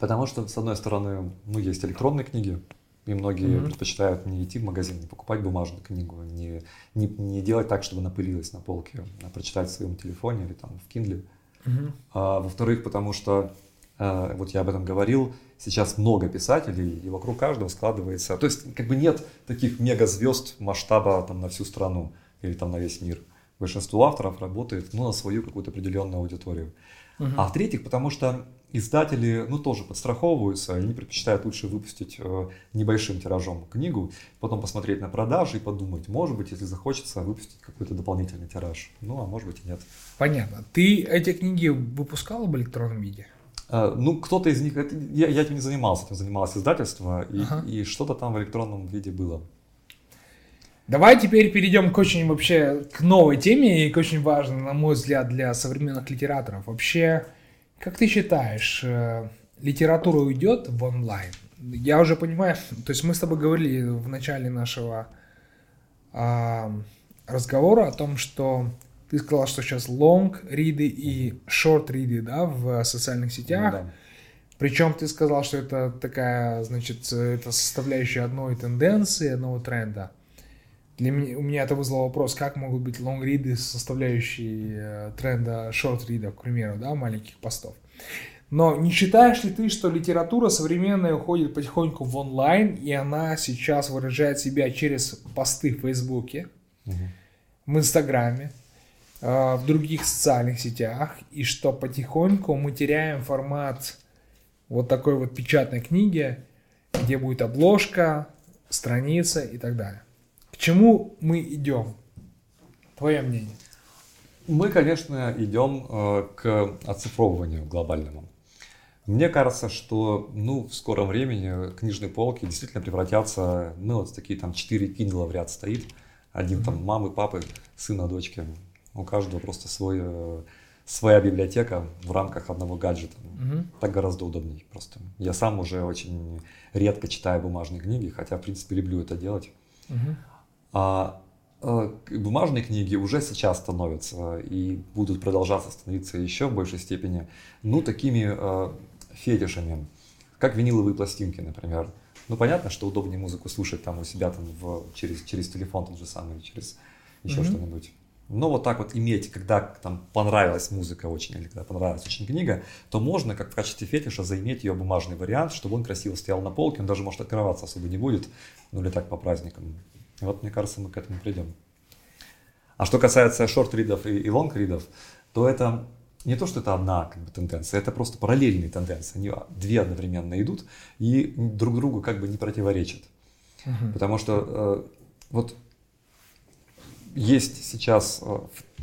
Потому что, с одной стороны, ну, есть электронные книги, и многие mm-hmm. предпочитают не идти в магазин, не покупать бумажную книгу, не, не, не делать так, чтобы она пылилась на полке, а прочитать в своем телефоне или там в Kindle. Mm-hmm. А, во-вторых, потому что вот я об этом говорил, сейчас много писателей, и вокруг каждого складывается, то есть как бы нет таких мегазвезд масштаба там на всю страну или там на весь мир. Большинство авторов работает ну, на свою какую-то определенную аудиторию. Uh-huh. А в-третьих, потому что издатели, ну, тоже подстраховываются, они предпочитают лучше выпустить э, небольшим тиражом книгу, потом посмотреть на продажи и подумать, может быть, если захочется, выпустить какой-то дополнительный тираж. Ну, а может быть и нет. Понятно. Ты эти книги выпускал в электронном виде? Э, ну, кто-то из них, это, я, я этим не занимался, этим занималось издательство, и, ага. и что-то там в электронном виде было. Давай теперь перейдем к очень вообще к новой теме и к очень важной, на мой взгляд, для современных литераторов. Вообще, как ты считаешь, э, литература уйдет в онлайн? Я уже понимаю, <laughs> то есть мы с тобой говорили в начале нашего э, разговора о том, что ты сказал, что сейчас long риды и short риды, да, в социальных сетях. Ну, да. Причем ты сказал, что это такая, значит, это составляющая одной тенденции, одного тренда. Для меня, у меня это вызвало вопрос, как могут быть long риды составляющие э, тренда short ридов, к примеру, да, маленьких постов. Но не считаешь ли ты, что литература современная уходит потихоньку в онлайн, и она сейчас выражает себя через посты в Фейсбуке, угу. в Инстаграме, в других социальных сетях, и что потихоньку мы теряем формат вот такой вот печатной книги, где будет обложка, страница и так далее. К чему мы идем? Твое мнение? Мы, конечно, идем э, к оцифровыванию глобальному. Мне кажется, что ну, в скором времени книжные полки действительно превратятся, ну, вот такие там четыре Kindle в ряд стоит. Один там мамы, папы, сына, дочки. У каждого просто свой, э, своя библиотека в рамках одного гаджета. Угу. Так гораздо удобнее просто. Я сам уже очень редко читаю бумажные книги, хотя, в принципе, люблю это делать. Угу. А, а бумажные книги уже сейчас становятся и будут продолжаться становиться еще в большей степени, ну, такими э, фетишами, как виниловые пластинки, например. Ну, понятно, что удобнее музыку слушать там у себя там в, через, через телефон тот же самый, через еще mm что-нибудь. Но вот так вот иметь, когда там понравилась музыка очень, или когда понравилась очень книга, то можно как в качестве фетиша заиметь ее бумажный вариант, чтобы он красиво стоял на полке, он даже может открываться особо не будет, ну или так по праздникам. И вот мне кажется, мы к этому придем. А что касается шорт-ридов и, и лонг-ридов, то это не то, что это одна как бы, тенденция, это просто параллельные тенденции. Они две одновременно идут и друг другу как бы не противоречат. Uh-huh. Потому что э, вот есть сейчас э,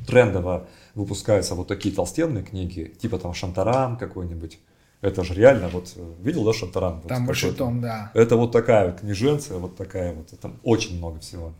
трендово выпускаются вот такие толстенные книги, типа там Шантарам какой-нибудь. Это же реально, вот э, видел, да, Шантарам? Там вот большой том, да. Это вот такая вот книженция, вот такая вот, там очень много всего.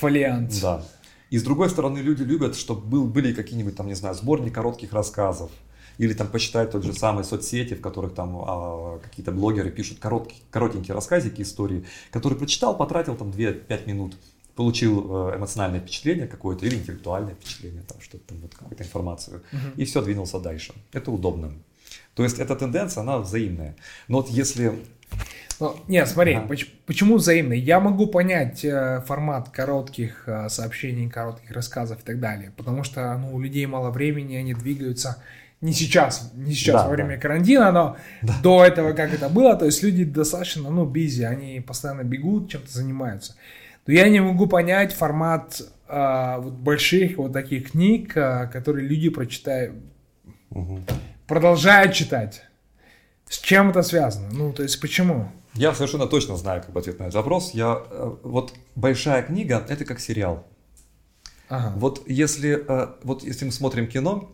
Фолиант. Да. И с другой стороны, люди любят, чтобы был, были какие-нибудь там, не знаю, сборник коротких рассказов. Или там почитать тот же самый соцсети, в которых там а, какие-то блогеры пишут короткие, коротенькие рассказики, истории, которые прочитал, потратил там 2-5 минут получил э, эмоциональное впечатление какое-то или интеллектуальное впечатление, там что-то там, вот какую-то информацию, uh-huh. и все, двинулся дальше. Это удобно. То есть эта тенденция, она взаимная. Но вот если... Ну, нет, смотри, ага. почему, почему взаимный? Я могу понять э, формат коротких э, сообщений, коротких рассказов и так далее, потому что ну, у людей мало времени, они двигаются не сейчас, не сейчас да, во время да. карантина, но да. до этого как это было, то есть люди достаточно, ну, бизи, они постоянно бегут, чем-то занимаются. Но я не могу понять формат э, вот больших вот таких книг, э, которые люди прочитают, угу. продолжают читать. С чем это связано? Ну, то есть почему? Я совершенно точно знаю как бы ответ на этот вопрос. Я, э, вот большая книга – это как сериал. Ага. Вот, если, э, вот если мы смотрим кино,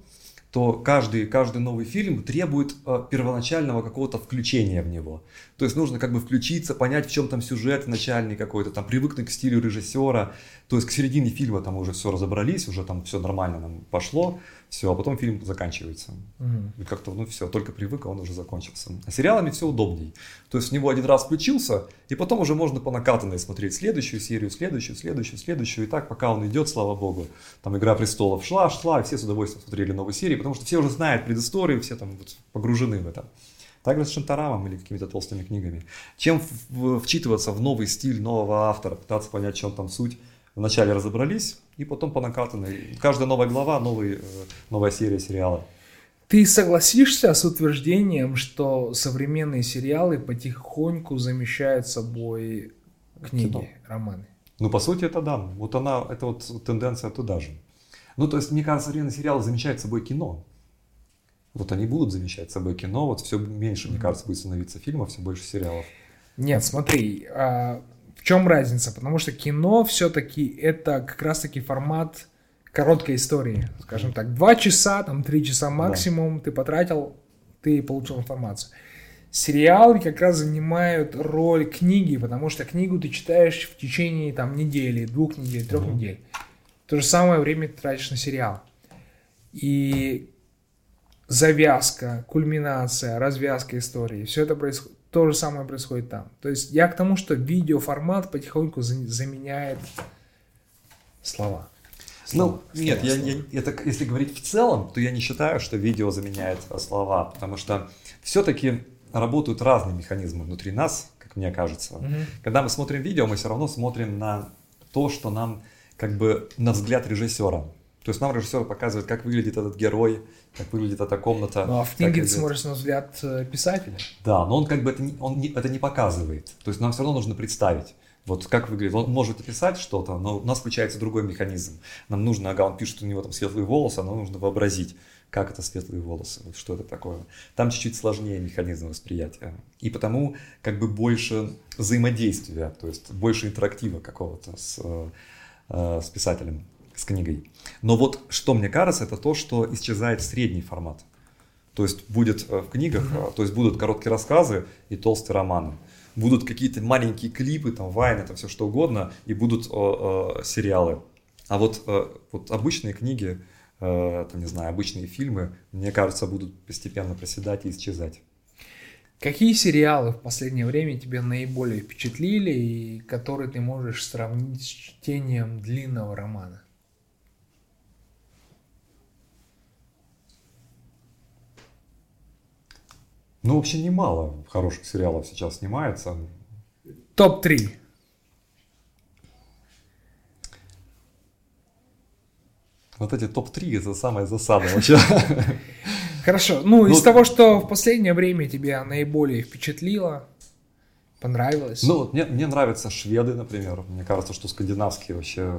то каждый, каждый новый фильм требует э, первоначального какого-то включения в него. То есть нужно как бы включиться, понять, в чем там сюжет начальный какой-то, там привыкнуть к стилю режиссера. То есть к середине фильма там уже все разобрались, уже там все нормально нам пошло, все, а потом фильм заканчивается. Угу. И как-то, ну все, только привык, а он уже закончился. А сериалами все удобней. То есть в него один раз включился, и потом уже можно по накатанной смотреть следующую серию, следующую, следующую, следующую. И так, пока он идет, слава богу. Там «Игра престолов» шла, шла, и все с удовольствием смотрели новые серии, потому что все уже знают предысторию, все там вот погружены в это. Также с Шантарамом или какими-то толстыми книгами. Чем вчитываться в новый стиль нового автора, пытаться понять, в чем там суть. Вначале разобрались, и потом по накатанной. Каждая новая глава, новый, э, новая серия сериала. Ты согласишься с утверждением, что современные сериалы потихоньку замещают собой книги, Кино. романы? Ну, по сути, это да. Вот она, это вот тенденция туда же. Ну, то есть, мне кажется, современные сериалы замещают собой кино. Вот они будут замещать собой кино, вот все меньше, мне кажется, будет становиться фильмов, все больше сериалов. Нет, смотри, а в чем разница? Потому что кино все-таки это как раз-таки формат короткой истории, скажем так, два часа, там три часа максимум да. ты потратил, ты получил информацию. Сериалы как раз занимают роль книги, потому что книгу ты читаешь в течение там недели, двух недель, трех угу. недель. То же самое время ты тратишь на сериал. И завязка, кульминация, развязка истории, все это происходит, то же самое происходит там. То есть я к тому, что видеоформат потихоньку заменяет слова. Ну, нет, я, я, это, если говорить в целом, то я не считаю, что видео заменяет слова, потому что все-таки работают разные механизмы внутри нас, как мне кажется. Угу. Когда мы смотрим видео, мы все равно смотрим на то, что нам, как бы, на взгляд режиссера. То есть нам режиссер показывает, как выглядит этот герой, как выглядит эта комната. Ну а в книге ты смотришь на взгляд э, писателя. Да, но он как бы это не, он не, это не показывает. То есть нам все равно нужно представить. Вот как выглядит. Он может описать что-то, но у нас включается другой механизм. Нам нужно, ага, он пишет, у него там светлые волосы, а нам нужно вообразить, как это светлые волосы, вот что это такое. Там чуть-чуть сложнее механизм восприятия. И потому как бы больше взаимодействия, то есть больше интерактива какого-то с, э, с писателем, с книгой. Но вот что мне кажется, это то, что исчезает средний формат. То есть будет э, в книгах, mm-hmm. то есть будут короткие рассказы и толстые романы будут какие-то маленькие клипы, там, вайны, там все что угодно, и будут э, э, сериалы. А вот, э, вот обычные книги, э, там, не знаю, обычные фильмы, мне кажется, будут постепенно проседать и исчезать. Какие сериалы в последнее время тебя наиболее впечатлили и которые ты можешь сравнить с чтением длинного романа? Ну, вообще немало хороших сериалов сейчас снимается. Топ-3. Вот эти топ-3 это самая засада вообще. <laughs> Хорошо. Ну, из ну, того, что в последнее время тебя наиболее впечатлило, понравилось. Ну, мне, мне нравятся шведы, например. Мне кажется, что скандинавские вообще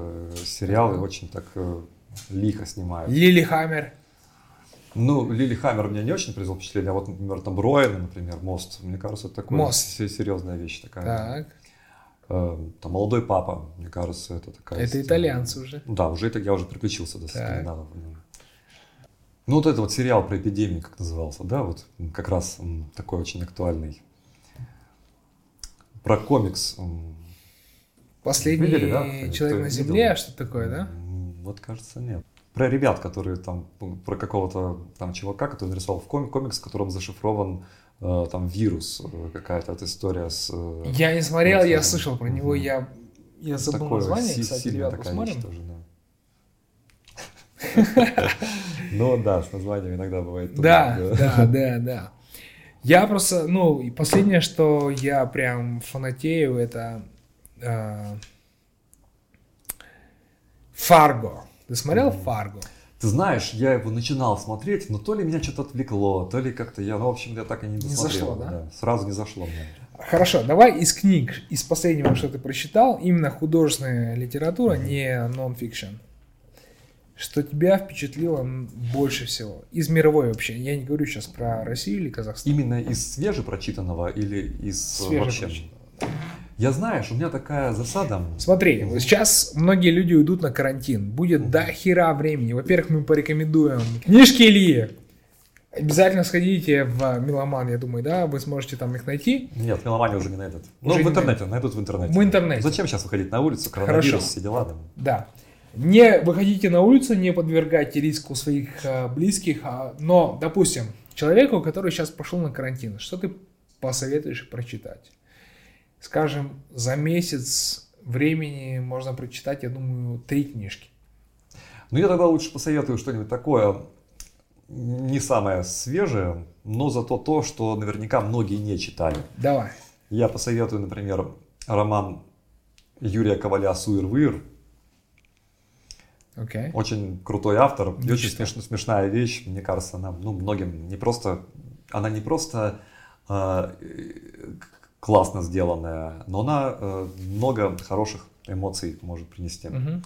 сериалы очень так э, лихо снимают. Лили Хаммер. Ну, Лили Хаммер мне не очень произвел впечатление, а вот, например, там Роэн, например, Мост, мне кажется, это такая Мост. серьезная вещь такая. Так. Э, там молодой папа, мне кажется, это такая. Это итальянцы уже. Да, уже это я уже приключился до скандинавов. Ну, вот это вот сериал про эпидемию, как назывался, да, вот как раз такой очень актуальный. Про комикс. Последний Видели, да? человек на Земле, что такое, да? Вот кажется, нет про ребят, которые там, ну, про какого-то там чувака, который нарисовал в комик, комикс, в котором зашифрован э, там вирус, э, какая-то эта история с... Э, я не смотрел, вот, я слышал про него, я, я забыл Такое, название, си- кстати, ребят, посмотрим. Тоже, да. <laughs> Ну да, с названием иногда бывает. Да, да, да, да. Я просто, ну, и последнее, что я прям фанатею, это э, Фарго. Ты смотрел Фарго? Ты знаешь, я его начинал смотреть, но то ли меня что-то отвлекло, то ли как-то я, ну, в общем, я так и не досмотрел. Не зашло, да? да? Сразу не зашло мне. Хорошо, давай из книг, из последнего, что ты прочитал, именно художественная литература, mm-hmm. не нон-фикшн. Что тебя впечатлило больше всего? Из мировой вообще. Я не говорю сейчас про Россию или Казахстан. Именно из свежепрочитанного или из вообще? Я знаешь, у меня такая засада. Смотри, сейчас многие люди уйдут на карантин. Будет до хера времени. Во-первых, мы порекомендуем книжки Ильи. Обязательно сходите в Меломан, я думаю, да, вы сможете там их найти. Нет, Меломане уже не найдут. Ну, в интернете, найдут. найдут в интернете. В интернете. Зачем сейчас выходить на улицу, коронавирус, Хорошо. все дела. Да. да. Не выходите на улицу, не подвергайте риску своих э, близких, а, но, допустим, человеку, который сейчас пошел на карантин, что ты посоветуешь прочитать? Скажем, за месяц времени можно прочитать, я думаю, три книжки. Ну, я тогда лучше посоветую что-нибудь такое, не самое свежее, но зато то, что наверняка многие не читали. Давай. Я посоветую, например, роман Юрия Коваля «Суир-выир». Okay. Очень крутой автор и очень смеш, смешная вещь. Мне кажется, она ну, многим не просто... Она не просто э, классно сделанная, но она э, много хороших эмоций может принести. Угу.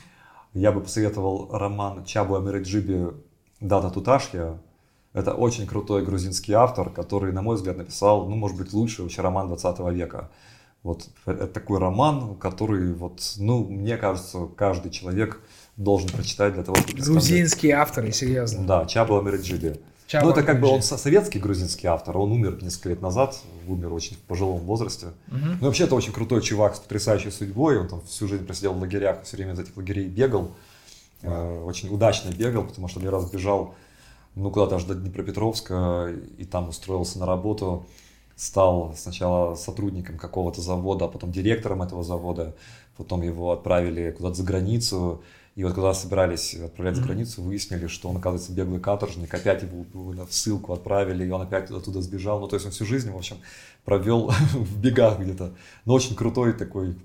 Я бы посоветовал роман Чабу Амириджиби «Дата Туташья». Это очень крутой грузинский автор, который, на мой взгляд, написал, ну, может быть, лучший вообще роман 20 века. Вот это такой роман, который, вот, ну, мне кажется, каждый человек должен прочитать для того, чтобы... Грузинские авторы, серьезно. Да, Чабу Амириджиби. Ну, это как бы он советский грузинский автор, он умер несколько лет назад, умер очень в пожилом возрасте. Угу. Ну, вообще, это очень крутой чувак с потрясающей судьбой, он там всю жизнь просидел в лагерях, все время из этих лагерей бегал, э, очень удачно бегал, потому что один раз бежал, ну, куда-то аж до Днепропетровска, и там устроился на работу, стал сначала сотрудником какого-то завода, а потом директором этого завода, потом его отправили куда-то за границу, и вот когда собирались отправлять за границу, выяснили, что он, оказывается, беглый каторжник, опять его в ссылку отправили, и он опять оттуда сбежал. Ну, то есть он всю жизнь, в общем, провел <laughs> в бегах где-то. Но очень крутой такой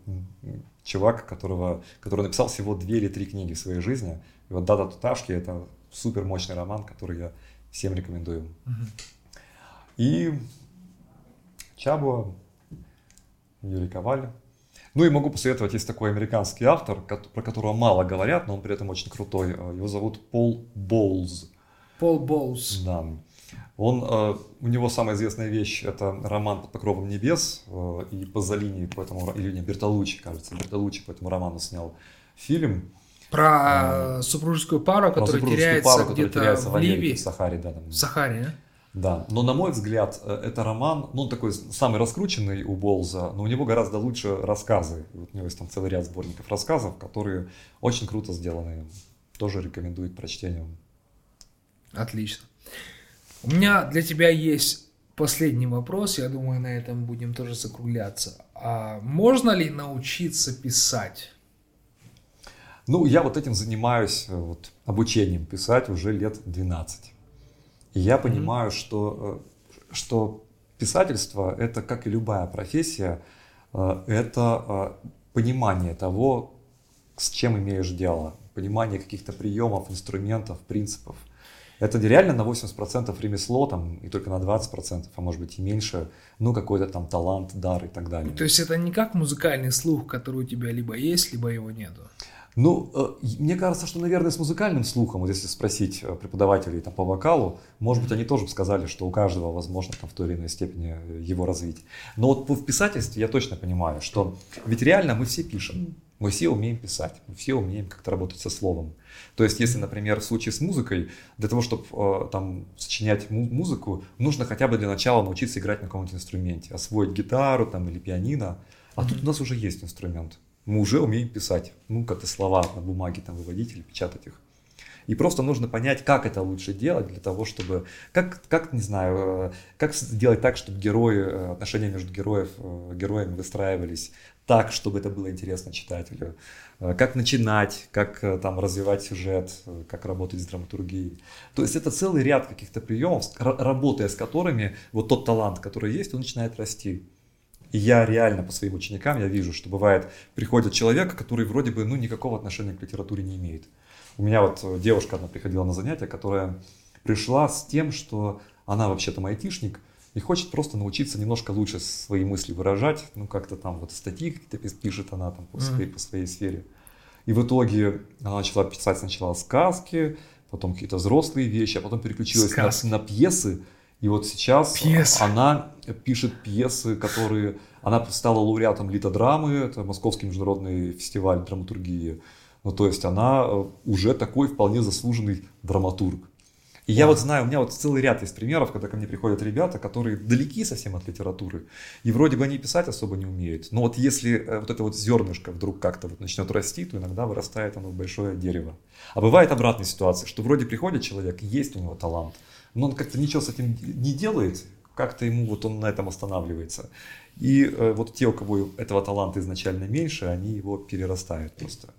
чувак, которого, который написал всего две или три книги в своей жизни. И вот «Дата Туташки» — это супер мощный роман, который я всем рекомендую. И Чабуа, Юрий Коваль, ну и могу посоветовать, есть такой американский автор, про которого мало говорят, но он при этом очень крутой. Э, его зовут Пол Боулз. Пол Боулз. Да. Он, э, у него самая известная вещь это роман «Под покровом небес», э, и Пазолини по этому, или не, Бертолуччи, кажется, Бертолуччи по этому роману снял фильм. Про супружескую пару, которая теряется где-то в, Ливии. В Сахаре, да. Там. В Сахаре? Да, но на мой взгляд, э, это роман, ну он такой самый раскрученный у Болза, но у него гораздо лучше рассказы. Вот у него есть там целый ряд сборников рассказов, которые очень круто сделаны. Тоже рекомендую к прочтению. Отлично. У меня для тебя есть последний вопрос, я думаю, на этом будем тоже закругляться. А можно ли научиться писать? Ну, я вот этим занимаюсь, э, вот, обучением писать уже лет 12. И я понимаю, mm-hmm. что, э, что писательство это, как и любая профессия, э, это э, понимание того, с чем имеешь дело, понимание каких-то приемов, инструментов, принципов. Это реально на 80% ремесло, там, и только на 20%, а может быть и меньше, ну, какой-то там талант, дар и так далее. То есть это не как музыкальный слух, который у тебя либо есть, либо его нету? Ну, э, мне кажется, что, наверное, с музыкальным слухом, вот если спросить э, преподавателей там, по вокалу, может быть, они тоже бы сказали, что у каждого возможно там, в той или иной степени э, его развить. Но вот в писательстве я точно понимаю, что ведь реально мы все пишем, мы все умеем писать, мы все умеем как-то работать со словом. То есть, если, например, в случае с музыкой, для того, чтобы там сочинять му- музыку, нужно хотя бы для начала научиться играть на каком-нибудь инструменте, освоить гитару там, или пианино. А mm-hmm. тут у нас уже есть инструмент мы уже умеем писать, ну, как-то слова на бумаге там выводить или печатать их. И просто нужно понять, как это лучше делать для того, чтобы, как, как не знаю, э, как сделать так, чтобы герои, э, отношения между героев, э, героями выстраивались так, чтобы это было интересно читателю. Как начинать, как там развивать сюжет, как работать с драматургией. То есть это целый ряд каких-то приемов, работая с которыми вот тот талант, который есть, он начинает расти. И я реально по своим ученикам, я вижу, что бывает, приходит человек, который вроде бы ну, никакого отношения к литературе не имеет. У меня вот э, девушка одна приходила на занятия, которая пришла с тем, что она вообще-то айтишник и хочет просто научиться немножко лучше свои мысли выражать, ну как-то там вот статьи какие-то пишет она там по своей, mm-hmm. по своей сфере. И в итоге она начала писать сначала сказки, потом какие-то взрослые вещи, а потом переключилась на, на пьесы. И вот сейчас Пьеса. она пишет пьесы, которые... Она стала лауреатом литодрамы, это Московский международный фестиваль драматургии. Ну, то есть она э, уже такой вполне заслуженный драматург. И я вот знаю, у меня вот целый ряд есть примеров, когда ко мне приходят ребята, которые далеки совсем от литературы, и вроде бы они писать особо не умеют. Но вот если э, вот это вот зернышко вдруг как-то вот начнет расти, то иногда вырастает оно в большое дерево. А бывает обратная ситуация, что вроде приходит человек, есть у него талант, но он как-то ничего с этим не делает, как-то ему вот он на этом останавливается. И э, вот те, у кого этого таланта изначально меньше, они его перерастают просто.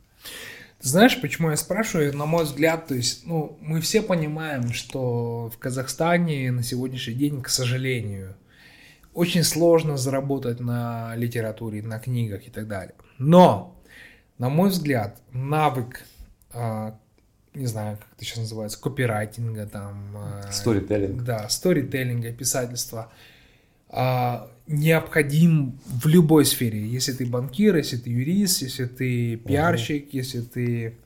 Знаешь, почему я спрашиваю? На мой взгляд, то есть, ну, мы все понимаем, что в Казахстане на сегодняшний день, к сожалению, очень сложно заработать на литературе, на книгах и так далее. Но, на мой взгляд, навык, э, не знаю, как это сейчас называется, копирайтинга, там... Э, сторителлинг. Да, сторителлинга, писательства – а, необходим в любой сфере. Если ты банкир, если ты юрист, если ты пиарщик, uh-huh. если ты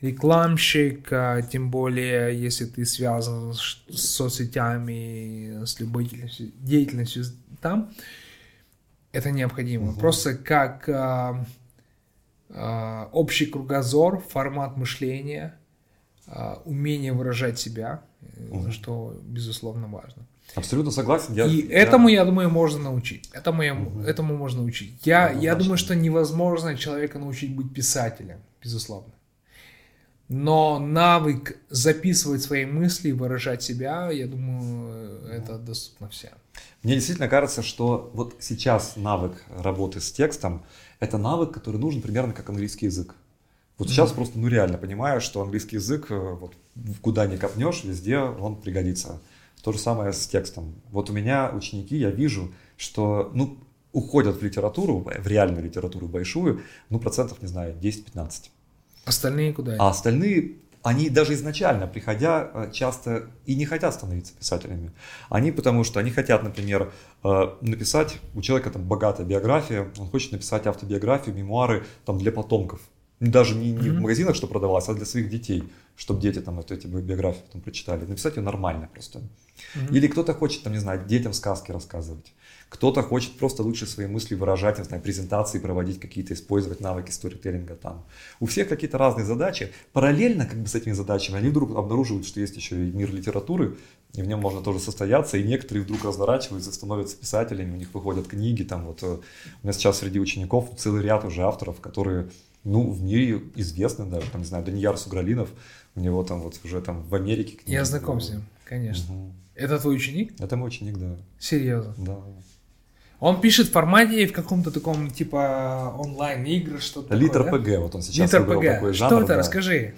рекламщик, а, тем более если ты связан с, соцсетями, с любой деятельностью, деятельностью там, это необходимо. Uh-huh. Просто как а, а, общий кругозор, формат мышления, умение выражать себя, uh-huh. что безусловно важно. Абсолютно согласен. Я, и я... этому, я думаю, можно научить. Этому, я, угу. этому можно научить. Я, я думаю, что невозможно человека научить быть писателем, безусловно. Но навык записывать свои мысли, выражать себя, я думаю, это доступно всем. Мне действительно кажется, что вот сейчас навык работы с текстом – это навык, который нужен примерно как английский язык. Вот сейчас mm-hmm. просто, ну реально понимаю, что английский язык, э, вот, куда ни копнешь, везде он пригодится. То же самое с текстом. Вот у меня ученики, я вижу, что ну, уходят в литературу, в реальную литературу большую, ну, процентов, не знаю, 10-15. Остальные куда? А остальные, они даже изначально, приходя, э, часто и не хотят становиться писателями. Они потому что они хотят, например, э, написать, у человека там богатая биография, он хочет написать автобиографию, мемуары там для потомков. Даже не, не mm-hmm. в магазинах, что продавалось, а для своих детей, чтобы дети там вот эти биографии потом прочитали. Написать ее нормально просто. Mm-hmm. Или кто-то хочет, там, не знаю, детям сказки рассказывать. Кто-то хочет просто лучше свои мысли выражать, не знаю, презентации проводить какие-то, использовать навыки сторителлинга там. У всех какие-то разные задачи. Параллельно как бы с этими задачами они вдруг обнаруживают, что есть еще и мир литературы, и в нем можно тоже состояться, и некоторые вдруг разворачиваются, становятся писателями, у них выходят книги, там вот у меня сейчас среди учеников целый ряд уже авторов, которые ну, в мире известны даже, там, не знаю, Данияр Сугралинов, у него там вот уже там в Америке книги. Я знаком с ним, конечно. Угу. Это твой ученик? Это мой ученик, да. Серьезно? Да. Он пишет в формате в каком-то таком типа онлайн игры что-то. Литр такое, ПГ, да? вот он сейчас Литр выбрал ПГ. такой жанр. Что это? Да. Расскажи.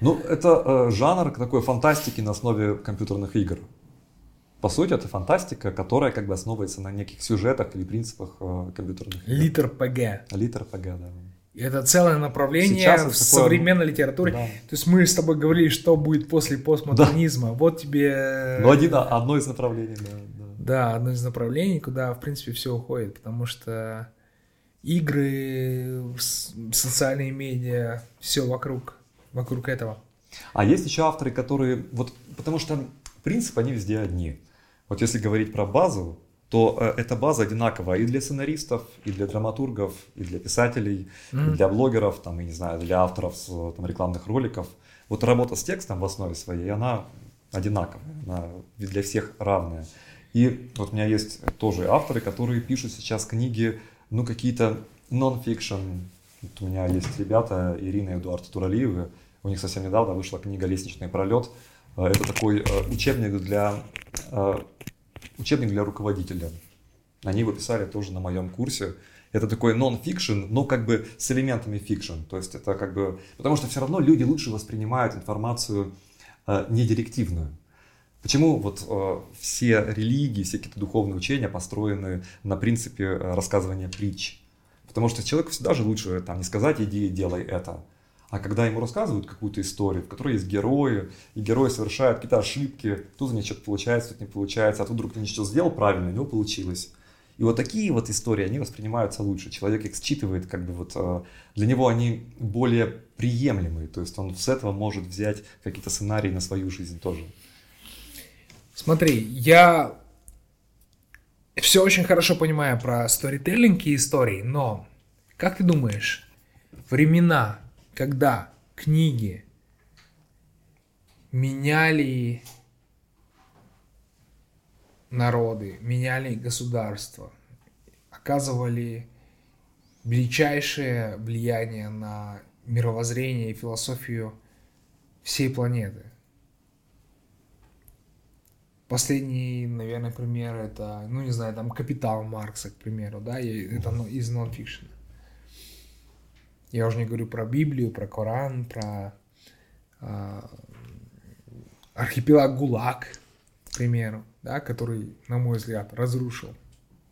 Ну, это э, жанр такой фантастики на основе компьютерных игр. По сути, это фантастика, которая как бы основывается на неких сюжетах или принципах э, компьютерных игр. Литр ПГ. Литр ПГ, да. Это целое направление Сейчас в современной литературе. Да. То есть мы с тобой говорили, что будет после постмодернизма. Да. Вот тебе... Ну, один, одно из направлений, да, да. Да, одно из направлений, куда, в принципе, все уходит. Потому что игры, социальные медиа, все вокруг, вокруг этого. А есть еще авторы, которые... Вот, потому что принципы, они везде одни. Вот если говорить про базу, то э, эта база одинаковая и для сценаристов, и для драматургов, и для писателей, mm-hmm. и для блогеров, там, и не знаю, для авторов там, рекламных роликов. Вот работа с текстом в основе своей, она одинаковая, она для всех равная. И вот у меня есть тоже авторы, которые пишут сейчас книги, ну, какие-то non-fiction. Вот у меня есть ребята, Ирина и Эдуард Туралиевы, У них совсем недавно вышла книга «Лестничный пролет». Э, это такой э, учебник для, учебник для руководителя. Они его писали тоже на моем курсе. Это такой нон-фикшн, но как бы с элементами fiction. То есть это как бы... Потому что все равно люди лучше воспринимают информацию не директивную. Почему вот э, все религии, все какие-то духовные учения построены на принципе рассказывания притч? Потому что человеку всегда же лучше там не сказать иди делай это, а когда ему рассказывают какую-то историю, в которой есть герои, и герои совершают какие-то ошибки, тут у них что-то получается, тут не получается, а тут вдруг кто что сделал правильно, у него получилось. И вот такие вот истории, они воспринимаются лучше. Человек их считывает, как бы вот э, для него они более приемлемые. То есть он с этого может взять какие-то сценарии на свою жизнь тоже. Смотри, я все очень хорошо понимаю про сторителлинг и истории, но как ты думаешь, времена, когда книги меняли народы, меняли государства, оказывали величайшее влияние на мировоззрение и философию всей планеты. Последний, наверное, пример это, ну не знаю, там «Капитал» Маркса, к примеру, да, это ну, из нонфикшена. Я уже не говорю про Библию, про Коран, про э, архипелаг ГУЛАГ, к примеру, да, который, на мой взгляд, разрушил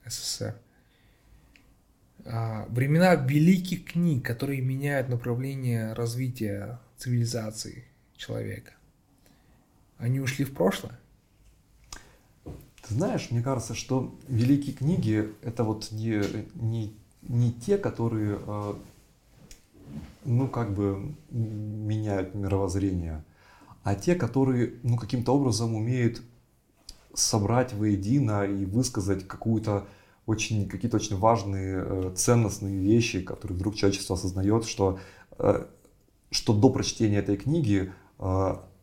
СССР. Э, времена великих книг, которые меняют направление развития цивилизации человека. Они ушли в прошлое? Ты знаешь, мне кажется, что великие книги это вот не, не, не те, которые, э, ну, как бы меняют мировоззрение, а те, которые, ну, каким-то образом умеют собрать воедино и высказать какую-то очень, какие-то очень важные, э, ценностные вещи, которые вдруг человечество осознает, что, э, что до прочтения этой книги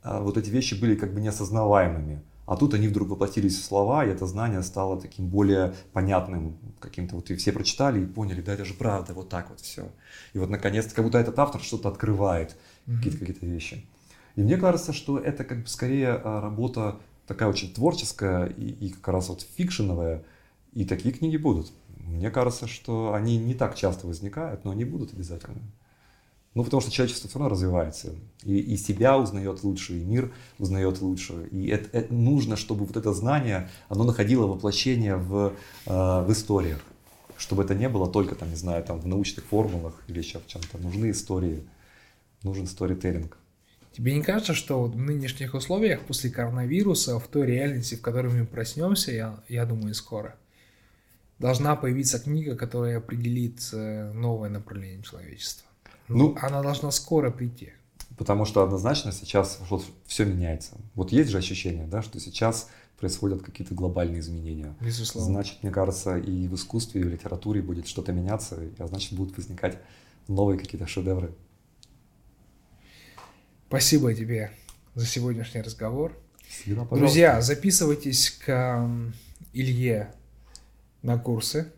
вот эти вещи были как бы неосознаваемыми. А тут они вдруг воплотились в слова, и это знание стало таким более понятным каким-то. Вот и все прочитали и поняли, да, это же правда, вот так вот все. И вот наконец-то, как будто этот автор что-то открывает, mm-hmm. какие-то какие-то вещи. И мне кажется, что это как бы скорее а, работа такая очень творческая и, и как раз вот фикшеновая, и такие книги будут. Мне кажется, что они не так часто возникают, но они будут обязательно. Ну, потому что человечество все равно развивается. И, и себя узнает лучше, и мир узнает лучше. И это, это нужно, чтобы вот это знание, оно находило воплощение в, э, в историях. Чтобы это не было только, там, не знаю, там, в научных формулах или еще в чем-то. Нужны истории, нужен сторителлинг. Тебе не кажется, что в нынешних условиях, после коронавируса, в той реальности, в которой мы проснемся, я, я думаю, скоро, должна появиться книга, которая определит э, новое направление человечества? Ну, она должна скоро прийти. Потому что однозначно сейчас вот все меняется. Вот есть же ощущение, да, что сейчас происходят какие-то глобальные изменения. Безусловно. Значит, мне кажется, и в искусстве, и в литературе будет что-то меняться, а значит, будут возникать новые какие-то шедевры. Спасибо тебе за сегодняшний разговор. Всегда, Друзья, записывайтесь к Илье на курсы.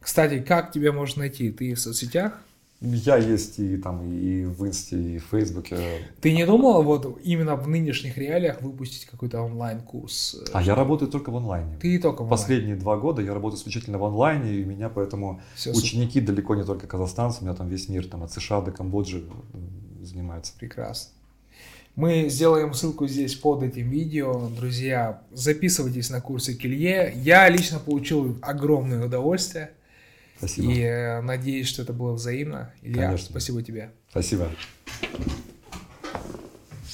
Кстати, как тебя можно найти? Ты в соцсетях? Я есть и там и в Инсте, и в Фейсбуке. Ты не думал вот именно в нынешних реалиях выпустить какой-то онлайн-курс? А я работаю только в онлайне. Ты только в онлайне. Последние два года я работаю исключительно в онлайне, и у меня поэтому Все ученики супер. далеко не только казахстанцы, у меня там весь мир, там от США до Камбоджи занимаются. Прекрасно. Мы сделаем ссылку здесь под этим видео. Друзья, записывайтесь на курсы Килье. Я лично получил огромное удовольствие. Спасибо. И э, надеюсь, что это было взаимно. Илья, Конечно. спасибо тебе. Спасибо.